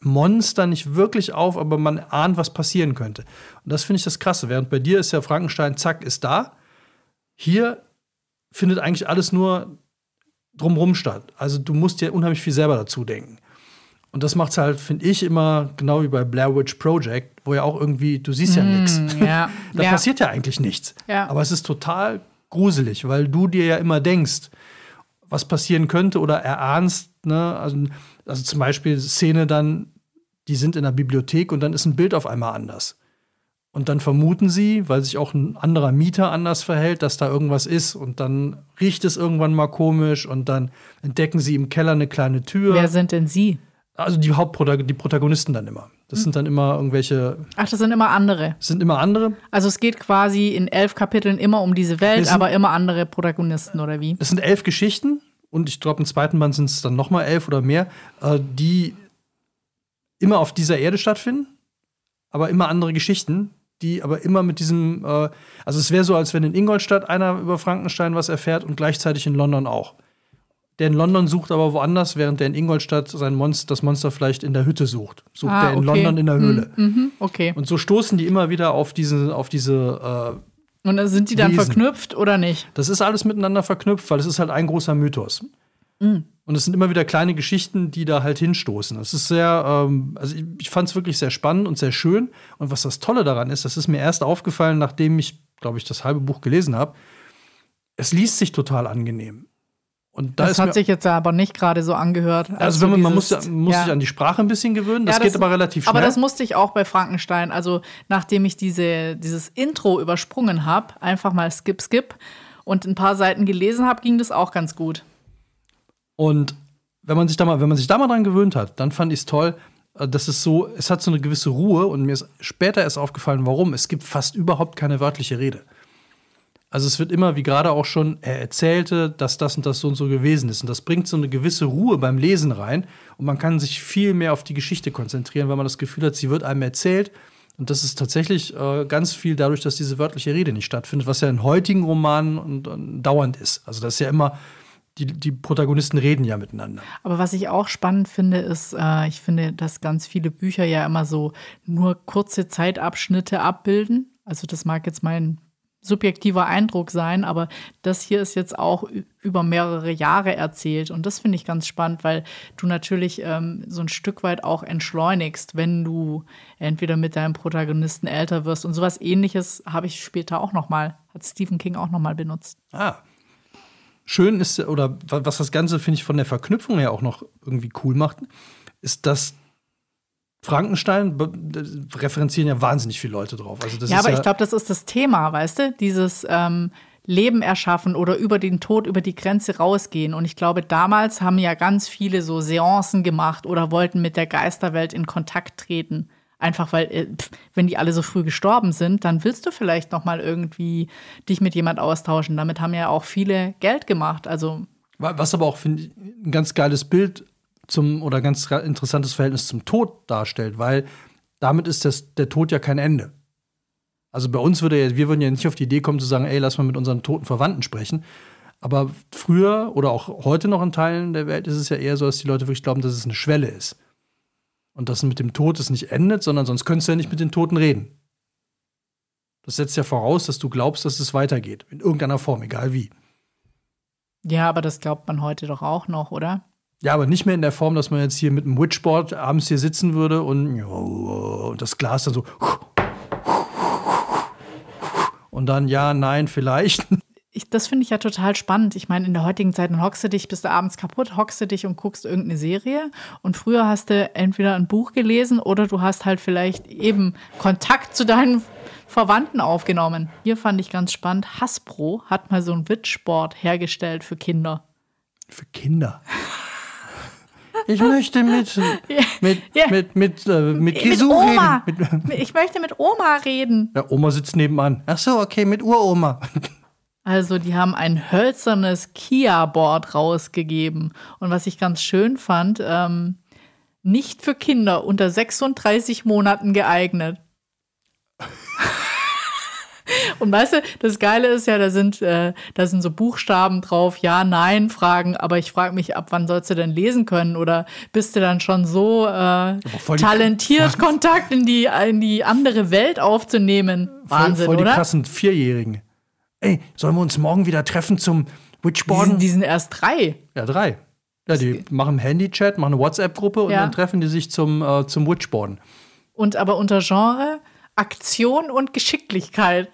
Monster nicht wirklich auf, aber man ahnt, was passieren könnte. Und das finde ich das Krasse. Während bei dir ist ja Frankenstein, zack, ist da. Hier findet eigentlich alles nur drumrum statt. Also du musst dir unheimlich viel selber dazu denken. Und das macht es halt, finde ich, immer genau wie bei Blair Witch Project, wo ja auch irgendwie, du siehst ja nichts. Ja. Da ja. passiert ja eigentlich nichts. Ja. Aber es ist total gruselig, weil du dir ja immer denkst, was passieren könnte oder erahnst. Ne? Also, also zum Beispiel Szene dann, die sind in der Bibliothek und dann ist ein Bild auf einmal anders. Und dann vermuten sie, weil sich auch ein anderer Mieter anders verhält, dass da irgendwas ist. Und dann riecht es irgendwann mal komisch und dann entdecken sie im Keller eine kleine Tür. Wer sind denn Sie? Also die Hauptprotagonisten, die Protagonisten dann immer. Das sind dann immer irgendwelche, Ach, das sind immer andere. das sind immer andere. Also es geht quasi in elf Kapiteln immer um diese Welt, sind- aber immer andere Protagonisten, oder wie? Es sind elf Geschichten und ich glaube, im zweiten Band sind es dann noch mal elf oder mehr, äh, die immer auf dieser Erde stattfinden, aber immer andere Geschichten, die aber immer mit diesem, äh, also es wäre so, als wenn in Ingolstadt einer über Frankenstein was erfährt und gleichzeitig in London auch. Der in London sucht aber woanders, während der in Ingolstadt sein Monster, das Monster vielleicht in der Hütte sucht. Sucht Ah, der in okay. London in der Höhle. Mhm, okay. Und so stoßen die immer wieder auf diese, auf diese äh, Und sind die dann Wesen. verknüpft oder nicht? das ist alles miteinander verknüpft, weil es ist halt ein großer Mythos. Und es sind immer wieder kleine Geschichten, die da halt hinstoßen. Es ist sehr, ähm, also ich, ich fand es wirklich sehr spannend und sehr schön. Und was das Tolle daran ist, das ist mir erst aufgefallen, nachdem ich, glaube ich, das halbe Buch gelesen habe. Es liest sich total angenehm. Und da Das hat sich jetzt aber nicht gerade so angehört. also wenn man, man muss, muss ja. sich an die Sprache ein bisschen gewöhnen. Das, Ja, geht aber relativ schnell. Aber das musste ich auch bei Frankenstein. Also, nachdem ich diese, dieses Intro übersprungen habe, einfach mal skip, skip und ein paar Seiten gelesen habe, ging das auch ganz gut. Und wenn man sich da mal, wenn man sich da mal dran gewöhnt hat, dann fand ich es toll. äh, das ist so, es hat so eine gewisse Ruhe und mir ist später erst aufgefallen, warum. Es gibt fast überhaupt keine wörtliche Rede. Also es wird immer, wie gerade auch schon, er erzählte, dass das und das so und so gewesen ist. Und das bringt so eine gewisse Ruhe beim Lesen rein. Und man kann sich viel mehr auf die Geschichte konzentrieren, weil man das Gefühl hat, sie wird einem erzählt. Und das ist tatsächlich äh, ganz viel dadurch, dass diese wörtliche Rede nicht stattfindet, was ja in heutigen Romanen und, und dauernd ist. Also das ist ja immer, die, die Protagonisten reden ja miteinander. Aber was ich auch spannend finde, ist, äh, ich finde, dass ganz viele Bücher ja immer so nur kurze Zeitabschnitte abbilden. Also das mag jetzt mein subjektiver Eindruck sein, aber das hier ist jetzt auch über mehrere Jahre erzählt und das finde ich ganz spannend, weil du natürlich ähm, so ein Stück weit auch entschleunigst, wenn du entweder mit deinem Protagonisten älter wirst und sowas ähnliches habe ich später auch noch mal, hat Stephen King auch noch mal benutzt. Ah. Schön ist, oder was das Ganze, finde ich, von der Verknüpfung her auch noch irgendwie cool macht, ist, dass Frankenstein referenzieren ja wahnsinnig viele Leute drauf. Also das ja, aber ja ich glaube, das ist das Thema, weißt du? Dieses ähm, Leben erschaffen oder über den Tod, über die Grenze rausgehen. Und ich glaube, damals haben ja ganz viele so Seancen gemacht oder wollten mit der Geisterwelt in Kontakt treten. Einfach weil, äh, wenn die alle so früh gestorben sind, dann willst du vielleicht noch mal irgendwie dich mit jemand austauschen. Damit haben ja auch viele Geld gemacht. Also was aber auch finde ich ein ganz geiles Bild zum oder ganz interessantes Verhältnis zum Tod darstellt, weil damit ist das, der Tod ja kein Ende. Also bei uns würde ja, wir würden ja nicht auf die Idee kommen zu sagen, ey, lass mal mit unseren toten Verwandten sprechen. Aber früher oder auch heute noch in Teilen der Welt ist es ja eher so, dass die Leute wirklich glauben, dass es eine Schwelle ist. Und dass mit dem Tod es nicht endet, sondern sonst könntest du ja nicht mit den Toten reden. Das setzt ja voraus, dass du glaubst, dass es weitergeht. In irgendeiner Form, egal wie. Ja, aber das glaubt man heute doch auch noch, oder? Ja, aber nicht mehr in der Form, dass man jetzt hier mit einem Witchboard abends hier sitzen würde und, und das Glas dann so. Und dann ja, nein, vielleicht. Ich, das finde ich ja total spannend. Ich meine, in der heutigen Zeit, dann hockst du dich, bist du abends kaputt, hockst du dich und guckst irgendeine Serie. Und früher hast du entweder ein Buch gelesen oder du hast halt vielleicht eben Kontakt zu deinen Verwandten aufgenommen. Hier fand ich ganz spannend. Hasbro hat mal so ein Witchboard hergestellt für Kinder. Für Kinder? Ich möchte mit mit ja. mit mit äh, mit Kisu reden. Mit, ich möchte mit Oma reden. Ja, Oma sitzt nebenan. Ach so, okay, mit Uroma. Also, die haben ein hölzernes Kia-Board rausgegeben. Und was ich ganz schön fand, ähm, nicht für Kinder unter 36 Monaten geeignet. Und weißt du, das Geile ist ja, da sind, äh, da sind so Buchstaben drauf, ja, nein, Fragen, aber ich frage mich, ab wann sollst du denn lesen können? Oder bist du dann schon so äh, talentiert, Kontakt in die, in die andere Welt aufzunehmen? Wahnsinn, voll, voll die oder? krassen Vierjährigen. Ey, sollen wir uns morgen wieder treffen zum Witchboarden? Die, die sind erst drei. Ja, drei. Ja, die machen Handy-Chat, machen eine WhatsApp-Gruppe und ja. dann treffen die sich zum, äh, zum Witchboarden. Und aber unter Genre Aktion und Geschicklichkeit.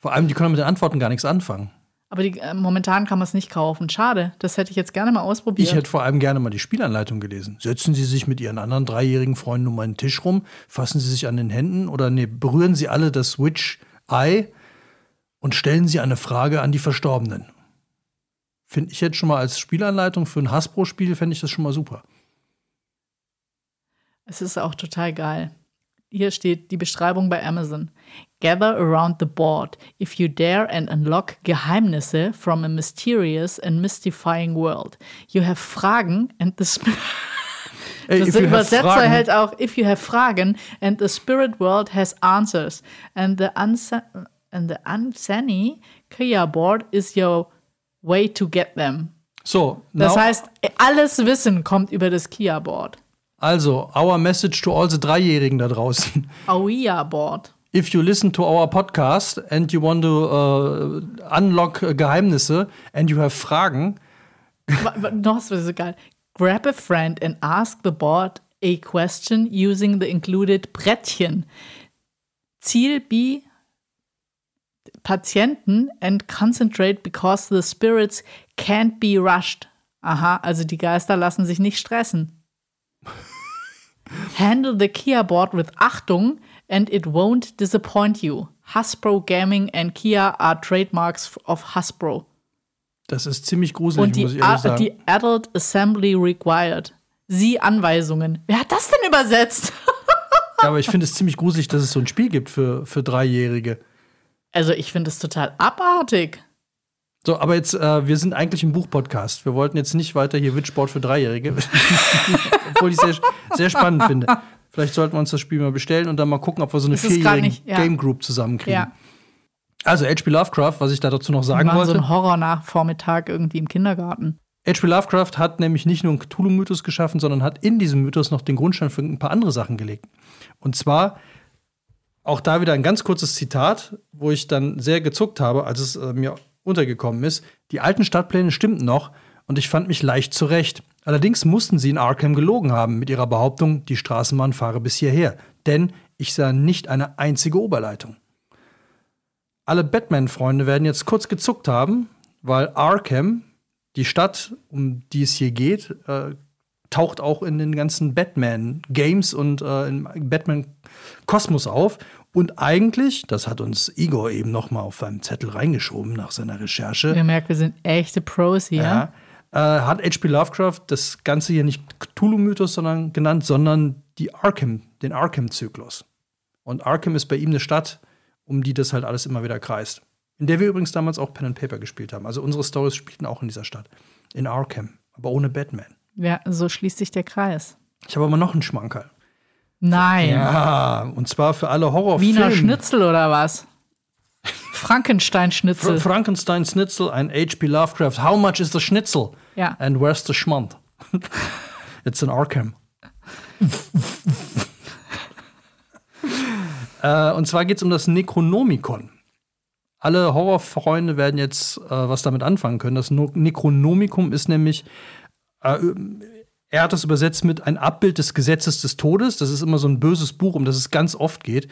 Vor allem, die können mit den Antworten gar nichts anfangen. Aber die, äh, momentan kann man es nicht kaufen. Schade. Das hätte ich jetzt gerne mal ausprobiert. Ich hätte vor allem gerne mal die Spielanleitung gelesen. Setzen Sie sich mit Ihren anderen dreijährigen Freunden um einen Tisch rum, fassen Sie sich an den Händen oder nee, berühren Sie alle das Witch Eye und stellen Sie eine Frage an die Verstorbenen. Finde ich jetzt schon mal als Spielanleitung für ein Hasbro-Spiel, fände ich das schon mal super. Es ist auch total geil hier steht die Beschreibung bei Amazon. Gather around the board if you dare and unlock Geheimnisse from a mysterious and mystifying world. You have Fragen and the Ey, das Übersetzer hält auch if you have Fragen and the spirit world has answers and the and the uncanny Kia board is your way to get them. So, das heißt, alles Wissen kommt über das Kia Board. Also, our message to all the Dreijährigen da draußen. Ouija board. If you listen to our podcast and you want to uh, unlock uh, Geheimnisse and you have Fragen. Noch was so geil. Grab a friend and ask the board a question using the included Brettchen. Ziel B Patienten and concentrate because the spirits can't be rushed. Aha, also die Geister lassen sich nicht stressen. Handle the Kia board with Achtung and it won't disappoint you. Hasbro Gaming and Kia are trademarks of Hasbro. Das ist ziemlich gruselig, und die, muss ich ehrlich sagen. die Adult Assembly required. Sie Anweisungen. Wer hat das denn übersetzt? Ja, aber ich finde es ziemlich gruselig, dass es so ein Spiel gibt für, für Dreijährige. Also ich finde es total abartig. So, aber jetzt, äh, wir sind eigentlich im Buchpodcast. Wir wollten jetzt nicht weiter hier Witchboard für Dreijährige. Obwohl ich es sehr, sehr spannend finde. Vielleicht sollten wir uns das Spiel mal bestellen und dann mal gucken, ob wir so eine vierjährige ja. Game Group zusammenkriegen. Ja. Also H.P. Lovecraft, was ich da dazu noch Wir sagen so wollte. einen Horror-Nachvormittag irgendwie im Kindergarten. H.P. Lovecraft hat nämlich nicht nur einen Cthulhu-Mythos geschaffen, sondern hat in diesem Mythos noch den Grundstein für ein paar andere Sachen gelegt. Und zwar auch da wieder ein ganz kurzes Zitat, wo ich dann sehr gezuckt habe, als es äh, mir untergekommen ist. Die alten Stadtpläne stimmten noch und ich fand mich leicht zurecht. Allerdings mussten sie in Arkham gelogen haben mit ihrer Behauptung, die Straßenbahn fahre bis hierher. Denn ich sah nicht eine einzige Oberleitung. Alle Batman-Freunde werden jetzt kurz gezuckt haben, weil Arkham, die Stadt, um die es hier geht, äh, taucht auch in den ganzen Batman-Games und äh, im Batman-Kosmos auf. Und eigentlich, das hat uns Igor eben noch mal auf einem Zettel reingeschoben nach seiner Recherche, Ihr merkt, wir sind echte Pros hier. ja, äh, hat H.P. Lovecraft das Ganze hier nicht Cthulhu-Mythos sondern genannt, sondern die Arkham, den Arkham-Zyklus. Und Arkham ist bei ihm eine Stadt, um die das halt alles immer wieder kreist. In der wir übrigens damals auch Pen and Paper gespielt haben. Also unsere Stories spielten auch in dieser Stadt. In Arkham, aber ohne Batman. Ja, so schließt sich der Kreis. Ich habe aber noch einen Schmankerl. Nein. Ja, und zwar für alle Horrorfilme. Wiener Schnitzel oder was? Frankenstein-Schnitzel. Fra Frankenstein Schnitzel, ein H.P. Lovecraft. How much is the Schnitzel? Ja. And where's the Schmand? It's in Arkham. äh, und zwar geht es um das Necronomicon. Alle Horrorfreunde werden jetzt äh, was damit anfangen können. Das No- Necronomicon ist nämlich, äh, er hat das übersetzt mit ein Abbild des Gesetzes des Todes. Das ist immer so ein böses Buch, um das es ganz oft geht.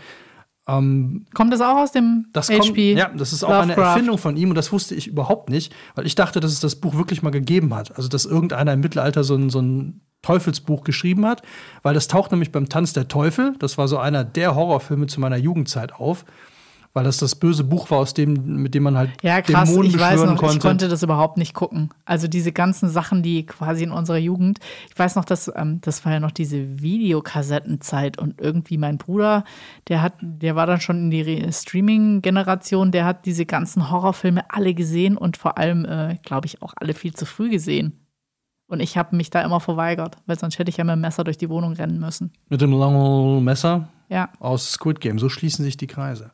Kommt das auch aus dem Das kommt, HP? ja, das ist auch eine Lovecraft? Erfindung von ihm und das wusste ich überhaupt nicht, weil ich dachte, dass es das Buch wirklich mal gegeben hat. Also, dass irgendeiner im Mittelalter so ein, so ein Teufelsbuch geschrieben hat, weil das taucht nämlich beim Tanz der Teufel, das war so einer der Horrorfilme zu meiner Jugendzeit auf, weil das das böse Buch war, aus dem, mit dem man halt Ja, krass, Dämonen ich weiß noch, konnte. ich konnte das überhaupt nicht gucken. Also diese ganzen Sachen, die quasi in unserer Jugend, ich weiß noch, dass ähm, das war ja noch diese Videokassettenzeit und irgendwie mein Bruder, der hat, der war dann schon in die Re- Streaming-Generation, der hat diese ganzen Horrorfilme alle gesehen und vor allem, äh, glaube ich, auch alle viel zu früh gesehen. Und ich habe mich da immer verweigert, weil sonst hätte ich ja mit dem Messer durch die Wohnung rennen müssen. mit dem langen Messer Ja. aus Squid Game. So schließen sich die Kreise.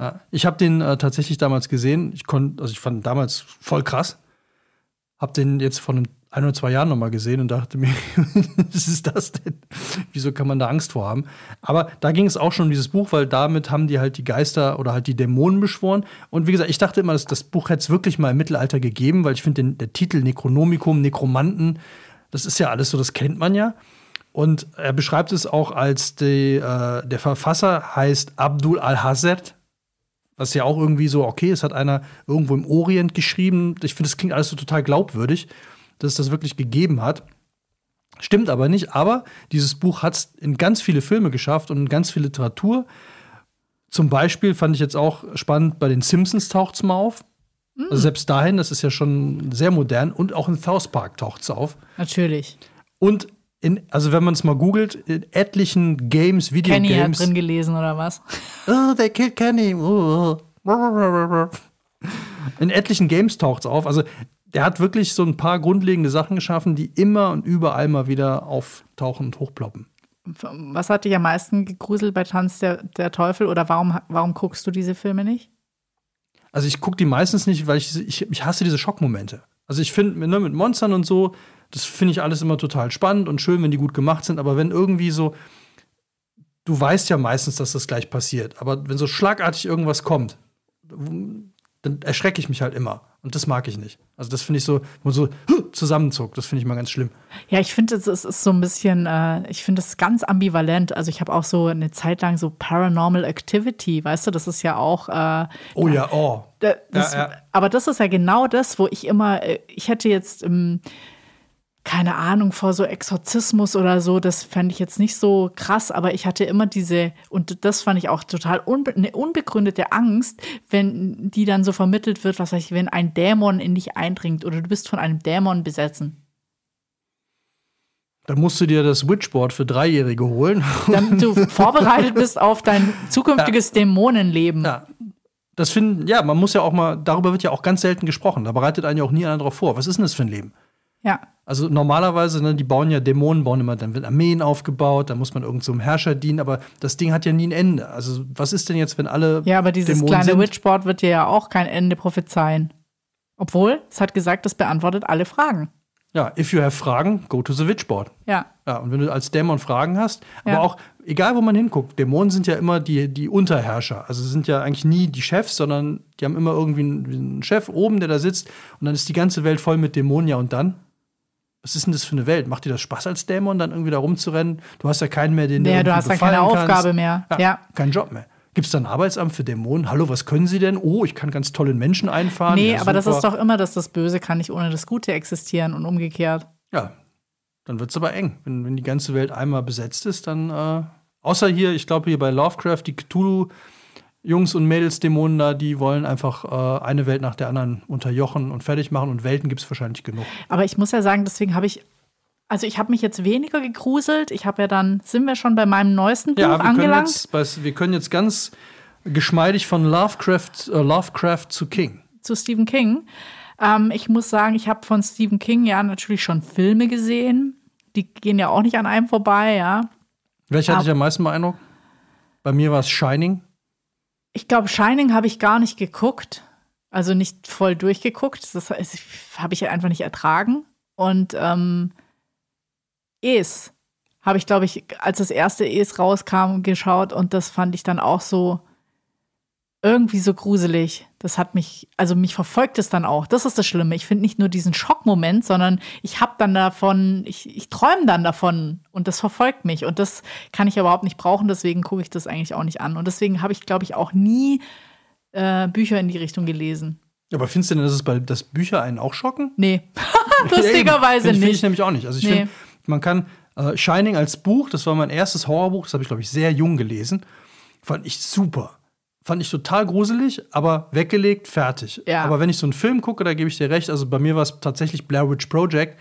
Ja, ich habe den äh, tatsächlich damals gesehen. Ich konnte, also ich fand ihn damals voll krass. Hab den jetzt vor ein oder zwei Jahren noch mal gesehen und dachte mir, was ist das denn? Wieso kann man da Angst vor haben? Aber da ging es auch schon um dieses Buch, weil damit haben die halt die Geister oder halt die Dämonen beschworen. Und wie gesagt, ich dachte immer, dass das Buch hätte es wirklich mal im Mittelalter gegeben, weil ich finde der Titel Necronomicum, Nekromanten, das ist ja alles so, das kennt man ja. Und er beschreibt es auch als die, äh, der Verfasser heißt Abdul al-Hazard, was ja auch irgendwie so, okay, es hat einer irgendwo im Orient geschrieben. Ich finde, das klingt alles so total glaubwürdig, dass es das wirklich gegeben hat. Stimmt aber nicht, aber dieses Buch hat es in ganz viele Filme geschafft und in ganz viel Literatur. Zum Beispiel fand ich jetzt auch spannend, bei den Simpsons taucht es mal auf. Also selbst dahin, das ist ja schon sehr modern. Und auch in South Park taucht es auf. Natürlich. Und in, also wenn man es mal googelt, in etlichen Games, Kenny hat Videogames. drin gelesen oder was? Oh, they killed Kenny. Oh. In etlichen Games taucht es auf. Also der hat wirklich so ein paar grundlegende Sachen geschaffen, die immer und überall mal wieder auftauchen und hochploppen. Was hat dich am meisten gegruselt bei Tanz der, der Teufel oder warum, warum guckst du diese Filme nicht? Also ich gucke die meistens nicht, weil ich, ich, ich hasse diese Schockmomente. Also ich finde, ne, mit Monstern und so, das finde ich alles immer total spannend und schön, wenn die gut gemacht sind. Aber wenn irgendwie so, du weißt ja meistens, dass das gleich passiert. Aber wenn so schlagartig irgendwas kommt, dann erschrecke ich mich halt immer. Und das mag ich nicht. Also das finde ich so, wo man so zusammenzuckt. Das finde ich mal ganz schlimm. Ja, ich finde, es ist so ein bisschen, äh, ich finde es ganz ambivalent. Also ich habe auch so eine Zeit lang so Paranormal Activity, weißt du, das ist ja auch äh, Oh ja, oh. Da- Das, Ja, ja. Aber das ist ja genau das, wo ich immer, äh, ich hätte jetzt, ähm, keine Ahnung, vor so Exorzismus oder so, das fände ich jetzt nicht so krass, aber ich hatte immer diese, und das fand ich auch total unbe eine unbegründete Angst, wenn die dann so vermittelt wird, was weiß ich, wenn ein Dämon in dich eindringt oder du bist von einem Dämon besessen. Dann musst du dir das Witchboard für Dreijährige holen. Damit du vorbereitet bist auf dein zukünftiges Dämonenleben. Ja. Das finden, ja, man muss ja auch mal, darüber wird ja auch ganz selten gesprochen. Da bereitet einen ja auch nie einer drauf vor. Was ist denn das für ein Leben? Ja. Also normalerweise, ne, die bauen ja Dämonen, bauen immer, dann wird Armeen aufgebaut, da muss man irgendeinem so Herrscher dienen, aber das Ding hat ja nie ein Ende. Also was ist denn jetzt, wenn alle Ja, aber dieses Dämonen kleine sind? Witchboard wird dir ja auch kein Ende prophezeien. Obwohl, es hat gesagt, es beantwortet alle Fragen. Ja, if you have Fragen, go to the Witchboard. Ja. Ja, und wenn du als Dämon Fragen hast, Ja. aber auch, egal wo man hinguckt, Dämonen sind ja immer die, die Unterherrscher. Also sind ja eigentlich nie die Chefs, sondern die haben immer irgendwie einen, einen Chef oben, der da sitzt und dann ist die ganze Welt voll mit Dämonen, ja und dann? Was ist denn das für eine Welt? Macht dir das Spaß als Dämon, dann irgendwie da rumzurennen? Du hast ja keinen mehr, den Ja, du hast dann keine befallen Aufgabe kannst. mehr. Ja, Ja. Kein Job mehr. Gibt es da ein Arbeitsamt für Dämonen? Hallo, was können sie denn? Oh, ich kann ganz tollen Menschen einfahren. Nee, ja, aber das ist doch immer, dass das Böse kann nicht ohne das Gute existieren und umgekehrt. Ja, dann wird es aber eng. Wenn, wenn die ganze Welt einmal besetzt ist, dann, äh, außer hier, ich glaube hier bei Lovecraft, die Cthulhu-Jungs und Mädels-Dämonen da, die wollen einfach äh, eine Welt nach der anderen unterjochen und fertig machen und Welten gibt es wahrscheinlich genug. Aber ich muss ja sagen, deswegen habe ich, also ich habe mich jetzt weniger gegruselt. Ich habe ja dann, sind wir schon bei meinem neuesten Buch Ja, wir können, angelangt? jetzt, bei, wir können jetzt ganz geschmeidig von Lovecraft, äh, Lovecraft zu King. zu Stephen King. Ähm, ich muss sagen, ich habe von Stephen King ja natürlich schon Filme gesehen. Die gehen ja auch nicht an einem vorbei, ja. Welcher hatte ich am meisten Eindruck? Bei mir war es Shining. Ich glaube, Shining habe ich gar nicht geguckt. Also nicht voll durchgeguckt. Das habe ich einfach nicht ertragen. Und ähm, Es habe ich, glaube ich, als das erste Es rauskam, geschaut und das fand ich dann auch so irgendwie so gruselig. Das hat mich, also mich verfolgt es dann auch. Das ist das Schlimme. Ich finde nicht nur diesen Schockmoment, sondern ich habe dann davon, ich, ich träume dann davon und das verfolgt mich. Und das kann ich überhaupt nicht brauchen, deswegen gucke ich das eigentlich auch nicht an. Und deswegen habe ich, glaube ich, auch nie äh, Bücher in die Richtung gelesen. Aber findest du denn, dass, es bei, dass Bücher einen auch schocken? Nee, lustigerweise Finde ich nicht. nämlich auch nicht. Also ich Nee. finde, man kann äh, Shining als Buch, das war mein erstes Horrorbuch, das habe ich, glaube ich, sehr jung gelesen, fand ich super. Fand ich total gruselig, aber weggelegt, fertig. Ja. Aber wenn ich so einen Film gucke, da gebe ich dir recht, also bei mir war es tatsächlich Blair Witch Project,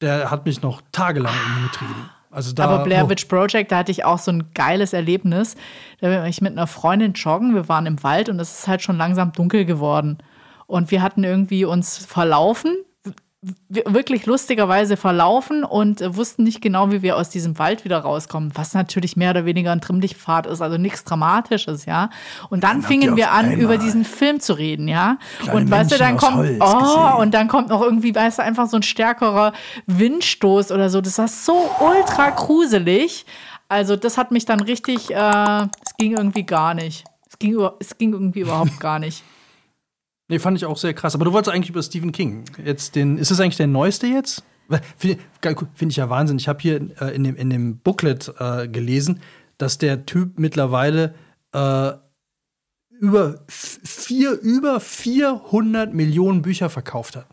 der hat mich noch tagelang umgetrieben. Also da, Aber Blair oh, Witch Project, da hatte ich auch so ein geiles Erlebnis. Da bin ich mit einer Freundin joggen, wir waren im Wald und es ist halt schon langsam dunkel geworden. Und wir hatten irgendwie uns verlaufen, wirklich lustigerweise verlaufen und äh, wussten nicht genau, wie wir aus diesem Wald wieder rauskommen. Was natürlich mehr oder weniger ein Trimmlichtpfad ist, also nichts Dramatisches, ja. Und dann ihr fingen wir an, über diesen Film zu reden, ja. kleine und weißt du, dann kommt, Holz oh, gesehen. und dann kommt noch irgendwie, weißt du, einfach so ein stärkerer Windstoß oder so. Das war so ultra gruselig. Also, das hat mich dann richtig, äh, es ging irgendwie gar nicht. Es ging, es ging irgendwie überhaupt gar nicht. Nee, fand ich auch sehr krass. Aber du wolltest eigentlich über Stephen King. Jetzt den, ist das eigentlich der neueste jetzt? Finde find ich ja Wahnsinn. Ich habe hier äh, in, dem, in dem Booklet äh, gelesen, dass der Typ mittlerweile äh, über, vier, über 400 Millionen Bücher verkauft hat.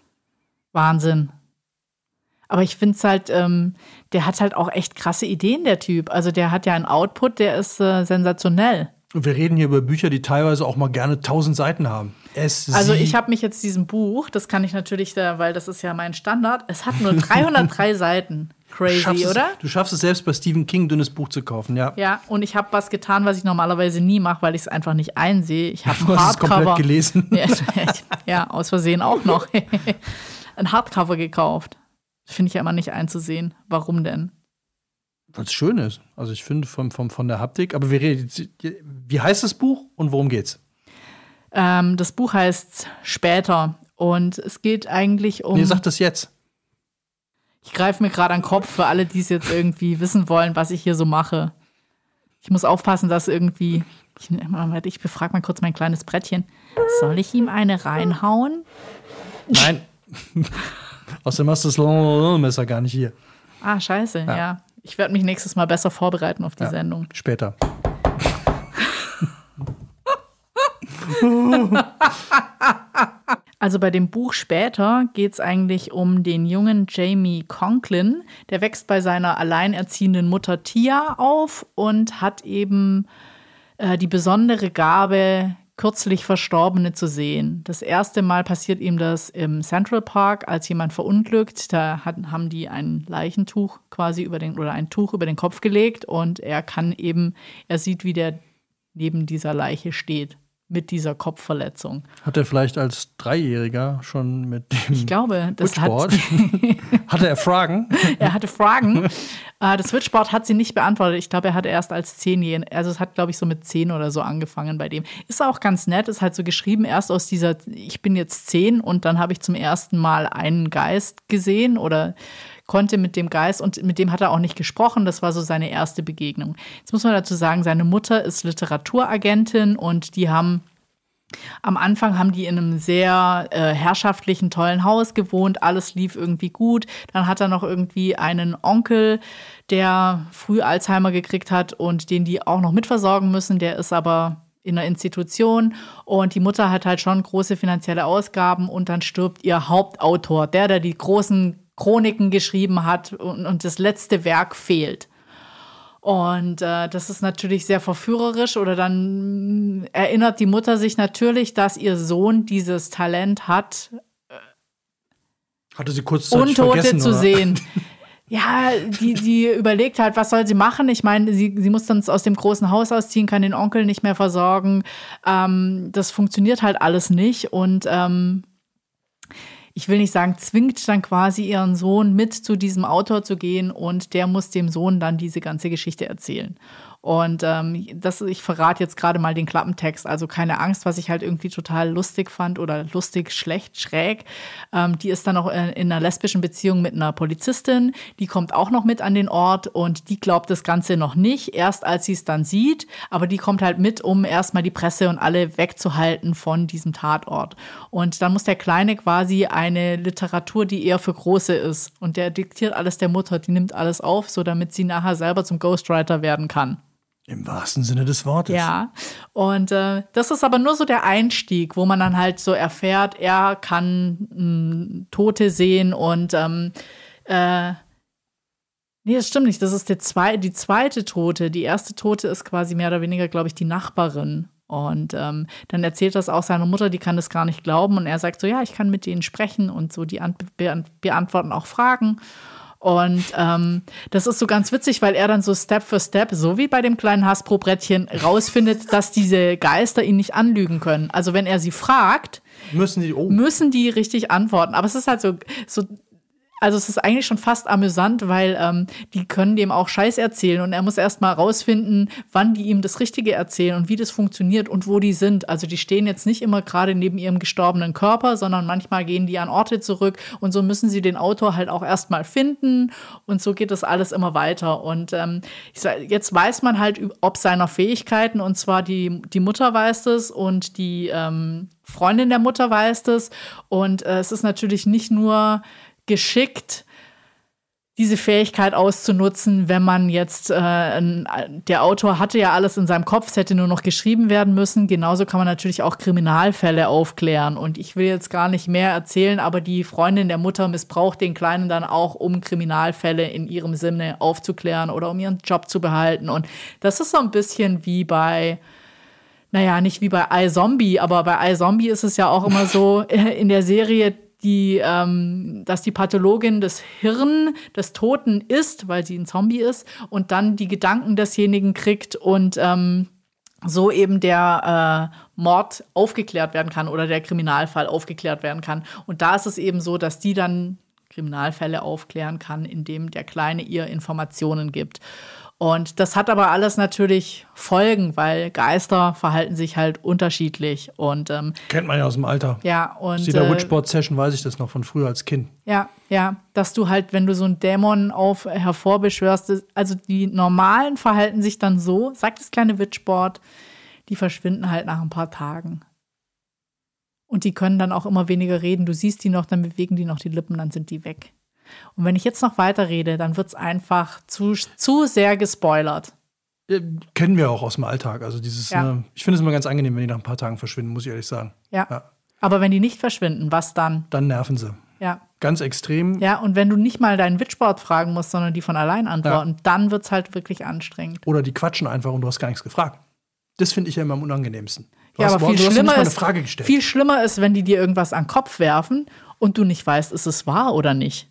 Wahnsinn. Aber ich finde es halt, ähm, der hat halt auch echt krasse Ideen, der Typ. Also der hat ja einen Output, der ist äh, sensationell. Und wir reden hier über Bücher, die teilweise auch mal gerne 1000 Seiten haben. Es, Also ich habe mich jetzt diesem Buch, das kann ich natürlich, da, weil das ist ja mein Standard, es hat nur 303 Seiten. Crazy, schaffst oder? Es, du schaffst es selbst bei Stephen King, dünnes Buch zu kaufen, ja. Ja, und ich habe was getan, was ich normalerweise nie mache, weil ich es einfach nicht einsehe. Ich habe Du ein hast es komplett Hardcover. gelesen. Ja, ja, aus Versehen auch noch. ein Hardcover gekauft. Finde ich ja immer nicht einzusehen. Warum denn? Was schön ist. Also ich finde vom, vom, von der Haptik, aber wir reden, wie heißt das Buch und worum geht's? Ähm, das Buch heißt Später und es geht eigentlich um. Nee, sag das jetzt. Ich greife mir gerade an den Kopf für alle, die es jetzt irgendwie wissen wollen, was ich hier so mache. Ich muss aufpassen, dass irgendwie. Ich, ich befrage mal kurz mein kleines Brettchen. Soll ich ihm eine reinhauen? Nein. Außerdem hast du das Messer gar nicht hier. Ah, scheiße, ja. Ich werde mich nächstes Mal besser vorbereiten auf die Ja. Sendung. Später. Also bei dem Buch später geht es eigentlich um den jungen Jamie Conklin. Der wächst bei seiner alleinerziehenden Mutter Tia auf und hat eben äh, die besondere Gabe, kürzlich Verstorbene zu sehen. Das erste Mal passiert ihm das im Central Park, als jemand verunglückt. Da hat, haben die ein Leichentuch quasi über den oder ein Tuch über den Kopf gelegt und er kann eben, er sieht, wie der neben dieser Leiche steht mit dieser Kopfverletzung. Hat er vielleicht als Dreijähriger schon mit dem Ich glaube, das hat, hatte er Fragen? er hatte Fragen. Äh, das Switchboard hat sie nicht beantwortet. Ich glaube, er hat erst als Zehnjähriger, also es hat, glaube ich, so mit zehn oder so angefangen bei dem. Ist auch ganz nett, ist halt so geschrieben, erst aus dieser, ich bin jetzt zehn und dann habe ich zum ersten Mal einen Geist gesehen oder konnte mit dem Geist und mit dem hat er auch nicht gesprochen. Das war so seine erste Begegnung. Jetzt muss man dazu sagen, seine Mutter ist Literaturagentin und die haben am Anfang haben die in einem sehr äh, herrschaftlichen, tollen Haus gewohnt. Alles lief irgendwie gut. Dann hat er noch irgendwie einen Onkel, der früh Alzheimer gekriegt hat und den die auch noch mitversorgen müssen. Der ist aber in einer Institution und die Mutter hat halt schon große finanzielle Ausgaben und dann stirbt ihr Hauptautor, der, der die großen Chroniken geschrieben hat und, und das letzte Werk fehlt. Und äh, das ist natürlich sehr verführerisch. Oder dann erinnert die Mutter sich natürlich, dass ihr Sohn dieses Talent hat, hatte sie kurz Untote zu oder? sehen. Ja, die, die überlegt halt, was soll sie machen? Ich meine, sie, sie muss dann aus dem großen Haus ausziehen, kann den Onkel nicht mehr versorgen. Ähm, das funktioniert halt alles nicht. Und ähm, ich will nicht sagen, zwingt dann quasi ihren Sohn mit zu diesem Autor zu gehen und der muss dem Sohn dann diese ganze Geschichte erzählen. Und ähm, das, ich verrate jetzt gerade mal den Klappentext, also keine Angst, was ich halt irgendwie total lustig fand oder lustig, schlecht, schräg. Ähm, die ist dann auch in, in, einer lesbischen Beziehung mit einer Polizistin, die kommt auch noch mit an den Ort und die glaubt das Ganze noch nicht, erst als sie es dann sieht, aber die kommt halt mit, um erstmal die Presse und alle wegzuhalten von diesem Tatort. Und dann muss der Kleine quasi eine Literatur, die eher für Große ist und der diktiert alles der Mutter, die nimmt alles auf, so damit sie nachher selber zum Ghostwriter werden kann. Im wahrsten Sinne des Wortes. Ja, und äh, das ist aber nur so der Einstieg, wo man dann halt so erfährt, er kann mh, hm, Tote sehen und ähm, äh, Nee, das stimmt nicht. Das ist zwei, die zweite Tote. Die erste Tote ist quasi mehr oder weniger, glaube ich, die Nachbarin. Und ähm, dann erzählt das auch seiner Mutter, die kann das gar nicht glauben. Und er sagt so, ja, ich kann mit denen sprechen und so, die beantworten auch Fragen. Und ähm, das ist so ganz witzig, weil er dann so Step für Step, so wie bei dem kleinen Hasbro-Brettchen, rausfindet, dass diese Geister ihn nicht anlügen können. Also wenn er sie fragt, müssen die, oh. müssen die richtig antworten. Aber es ist halt so, so also es ist eigentlich schon fast amüsant, weil ähm, die können dem auch Scheiß erzählen und er muss erst mal rausfinden, wann die ihm das Richtige erzählen und wie das funktioniert und wo die sind. Also die stehen jetzt nicht immer gerade neben ihrem gestorbenen Körper, sondern manchmal gehen die an Orte zurück und so müssen sie den Autor halt auch erst mal finden und so geht das alles immer weiter. Und ähm, sag, jetzt weiß man halt ob seiner Fähigkeiten und zwar die, die Mutter weiß es und die ähm, Freundin der Mutter weiß es und äh, es ist natürlich nicht nur geschickt, diese Fähigkeit auszunutzen, wenn man jetzt, äh, der Autor hatte ja alles in seinem Kopf, es hätte nur noch geschrieben werden müssen. Genauso kann man natürlich auch Kriminalfälle aufklären. Und ich will jetzt gar nicht mehr erzählen, aber die Freundin der Mutter missbraucht den Kleinen dann auch, um Kriminalfälle in ihrem Sinne aufzuklären oder um ihren Job zu behalten. Und das ist so ein bisschen wie bei, naja, nicht wie bei iZombie, aber bei iZombie ist es ja auch immer so in der Serie, die, ähm, dass die Pathologin das Hirn des Toten ist, weil sie ein Zombie ist, und dann die Gedanken desjenigen kriegt und ähm, so eben der äh, Mord aufgeklärt werden kann oder der Kriminalfall aufgeklärt werden kann. Und da ist es eben so, dass die dann Kriminalfälle aufklären kann, indem der Kleine ihr Informationen gibt. Und das hat aber alles natürlich Folgen, weil Geister verhalten sich halt unterschiedlich. Und, ähm, Kennt man ja aus dem Alter. Ja, und. Aus der äh, Witchboard-Session weiß ich das noch von früher als Kind. Ja, ja. Dass du halt, wenn du so einen Dämon auf hervorbeschwörst, also die normalen verhalten sich dann so, sagt das kleine Witchboard, die verschwinden halt nach ein paar Tagen. Und die können dann auch immer weniger reden. Du siehst die noch, dann bewegen die noch die Lippen, dann sind die weg. Und wenn ich jetzt noch weiterrede, dann wird es einfach zu, zu sehr gespoilert. Ja, kennen wir auch aus dem Alltag. Also dieses, ja. ne, ich finde es immer ganz angenehm, wenn die nach ein paar Tagen verschwinden, muss ich ehrlich sagen. Ja. ja. Aber wenn die nicht verschwinden, was dann? Dann nerven sie. Ja. Ganz extrem. Ja, und wenn du nicht mal deinen Witchboard fragen musst, sondern die von allein antworten, ja. dann wird es halt wirklich anstrengend. Oder die quatschen einfach und du hast gar nichts gefragt. Das finde ich ja immer am unangenehmsten. Du ja, hast, aber viel schlimmer, ist, viel schlimmer ist, wenn die dir irgendwas an den Kopf werfen und du nicht weißt, ist es wahr oder nicht.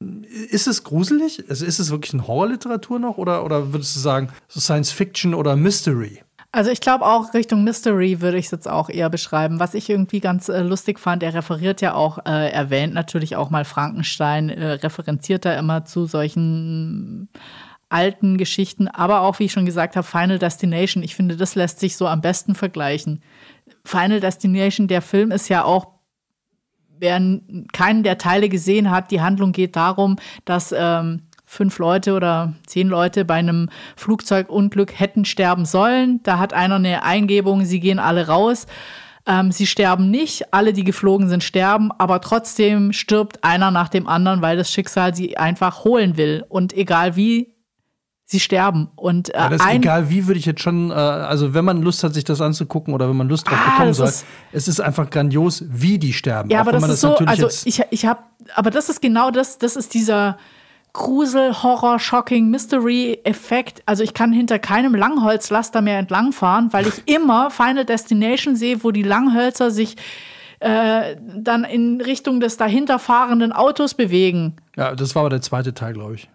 Ist es gruselig? Also ist es wirklich eine Horrorliteratur noch oder, oder würdest du sagen, so Science Fiction oder Mystery? Also ich glaube auch Richtung Mystery würde ich es jetzt auch eher beschreiben. Was ich irgendwie ganz äh, lustig fand, er referiert ja auch, äh, erwähnt natürlich auch mal Frankenstein, äh, referenziert da immer zu solchen alten Geschichten, aber auch, wie ich schon gesagt habe, Final Destination. Ich finde, das lässt sich so am besten vergleichen. Final Destination, der Film ist ja auch wer keinen der Teile gesehen hat, die Handlung geht darum, dass ähm, fünf Leute oder zehn Leute bei einem Flugzeugunglück hätten sterben sollen. Da hat einer eine Eingebung, sie gehen alle raus. Ähm, sie sterben nicht, alle, die geflogen sind, sterben, aber trotzdem stirbt einer nach dem anderen, weil das Schicksal sie einfach holen will. Und egal wie, sie sterben. Und äh, Ja, das egal, wie würde ich jetzt schon, äh, also wenn man Lust hat, sich das anzugucken oder wenn man Lust drauf Ah, bekommen das soll, ist- es ist einfach grandios, wie die sterben. Ja, aber das man ist so, also ich, ich habe, aber das ist genau das, das ist dieser Grusel, Horror, Shocking, Mystery-Effekt. Also ich kann hinter keinem Langholzlaster mehr entlangfahren, weil ich immer Final Destination sehe, wo die Langhölzer sich äh, dann in Richtung des dahinter fahrenden Autos bewegen. ja, das war aber der zweite Teil, glaube ich.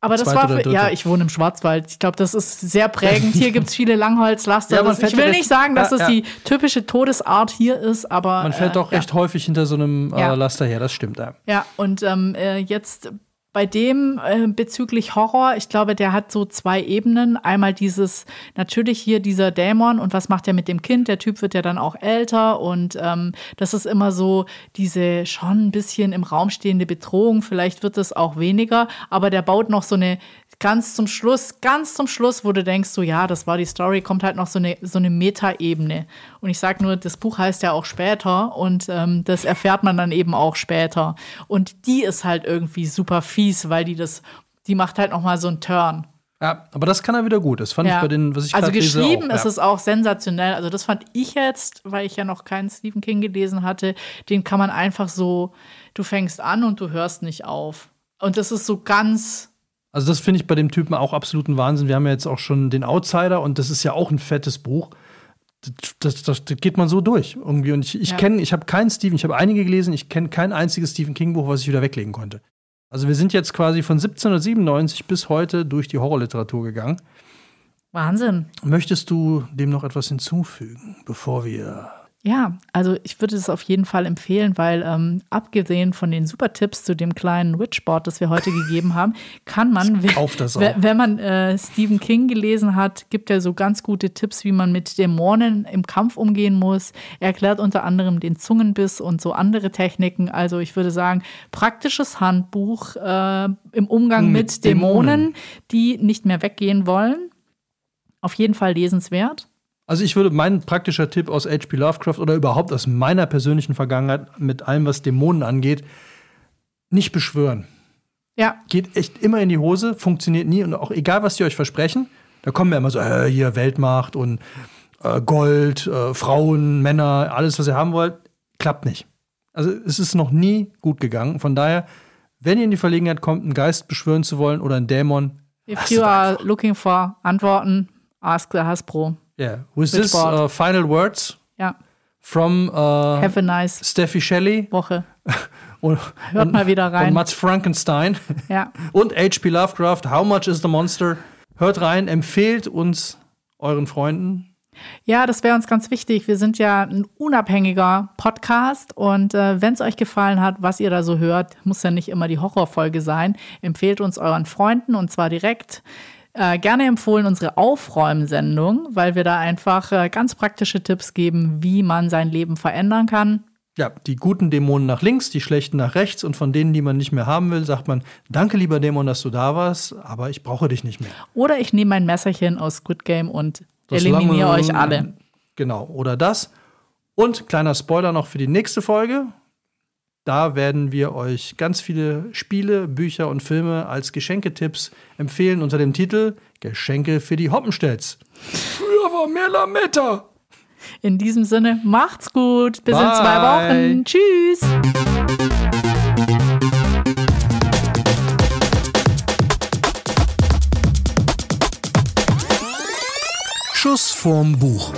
Aber das war für, ja, ich wohne im Schwarzwald. Ich glaube, das ist sehr prägend. Hier gibt es viele Langholzlaster. Ja, ich will nicht sagen, dass Ja, das ja. die typische Todesart hier ist, aber Man fährt äh, doch recht häufig hinter so einem äh. Laster her, das stimmt. Ja. Ja, und ähm, äh, jetzt bei dem äh, bezüglich Horror, ich glaube, der hat so zwei Ebenen. Einmal dieses, natürlich hier dieser Dämon und was macht er mit dem Kind? Der Typ wird ja dann auch älter und ähm, das ist immer so diese schon ein bisschen im Raum stehende Bedrohung. Vielleicht wird es auch weniger, aber der baut noch so eine ganz zum Schluss, ganz zum Schluss, wo du denkst, so ja, das war die Story, kommt halt noch so eine, so eine Meta-Ebene. Und ich sag nur, das Buch heißt ja auch später und ähm, das erfährt man dann eben auch später. Und die ist halt irgendwie super fies, weil die das, die macht halt noch mal so einen Turn. ja, aber das kann er wieder gut. Das fand ich Ja. bei den, was ich also gerade lese, geschrieben auch. ist ja. es auch sensationell. Also das fand ich jetzt, weil ich ja noch keinen Stephen King gelesen hatte, den kann man einfach so, du fängst an und du hörst nicht auf. Und das ist so ganz, Also das finde ich bei dem Typen auch absoluten Wahnsinn. Wir haben ja jetzt auch schon den Outsider und das ist ja auch ein fettes Buch. Das, das, das geht man so durch irgendwie. Und ich, ich Ja. kenne, ich habe keinen Stephen, ich habe einige gelesen, ich kenne kein einziges Stephen King Buch, was ich wieder weglegen konnte. Also wir sind jetzt quasi von 1797 bis heute durch die Horrorliteratur gegangen. Wahnsinn. Möchtest du dem noch etwas hinzufügen, bevor wir Ja, also ich würde es auf jeden Fall empfehlen, weil ähm, abgesehen von den super Tipps zu dem kleinen Witchboard, das wir heute gegeben haben, kann man, wenn, man äh, Stephen King gelesen hat, gibt er so ganz gute Tipps, wie man mit Dämonen im Kampf umgehen muss. Er erklärt unter anderem den Zungenbiss und so andere Techniken. Also ich würde sagen, praktisches Handbuch äh, im Umgang Mit mit, Dämonen, Dämonen. die nicht mehr weggehen wollen. Auf jeden Fall lesenswert. Also ich würde mein praktischer Tipp aus H.P. Lovecraft oder überhaupt aus meiner persönlichen Vergangenheit mit allem, was Dämonen angeht, nicht beschwören. Ja, Geht echt immer in die Hose, funktioniert nie und auch egal, was die euch versprechen, da kommen ja immer so, äh, hier Weltmacht und äh, Gold, äh, Frauen, Männer, alles, was ihr haben wollt, klappt nicht. Also es ist noch nie gut gegangen. Von daher, wenn ihr in die Verlegenheit kommt, einen Geist beschwören zu wollen oder einen Dämon, if you are looking for Antworten, ask the Hasbro. Yeah. With this uh, final words Ja, from uh, have a nice Steffi Shelley Woche. und, Hört und, mal wieder rein. und Mats Frankenstein Ja, und H.P. Lovecraft. How much is the monster? Hört rein, empfehlt uns euren Freunden. ja das wäre uns ganz wichtig. Wir sind ja ein unabhängiger Podcast und äh, wenn es euch gefallen hat, was ihr da so hört, muss ja nicht immer die Horrorfolge sein. Empfehlt uns euren Freunden und zwar direkt. Äh, gerne empfohlen unsere Aufräumsendung, weil wir da einfach äh, ganz praktische Tipps geben, wie man sein Leben verändern kann. Ja, die guten Dämonen nach links, die schlechten nach rechts und von denen, die man nicht mehr haben will, sagt man, danke lieber Dämon, dass du da warst, aber ich brauche dich nicht mehr. Oder ich nehme mein Messerchen aus Squid Game und Das eliminiere lange- euch alle. Genau, oder das. Und kleiner Spoiler noch für die nächste Folge. Da werden wir euch ganz viele Spiele, Bücher und Filme als Geschenketipps empfehlen unter dem Titel Geschenke für die Hoppenstells. Früher war mehr Lametta. In diesem Sinne, macht's gut. Bis in Bye. zwei Wochen. Tschüss. Schuss vorm Buch.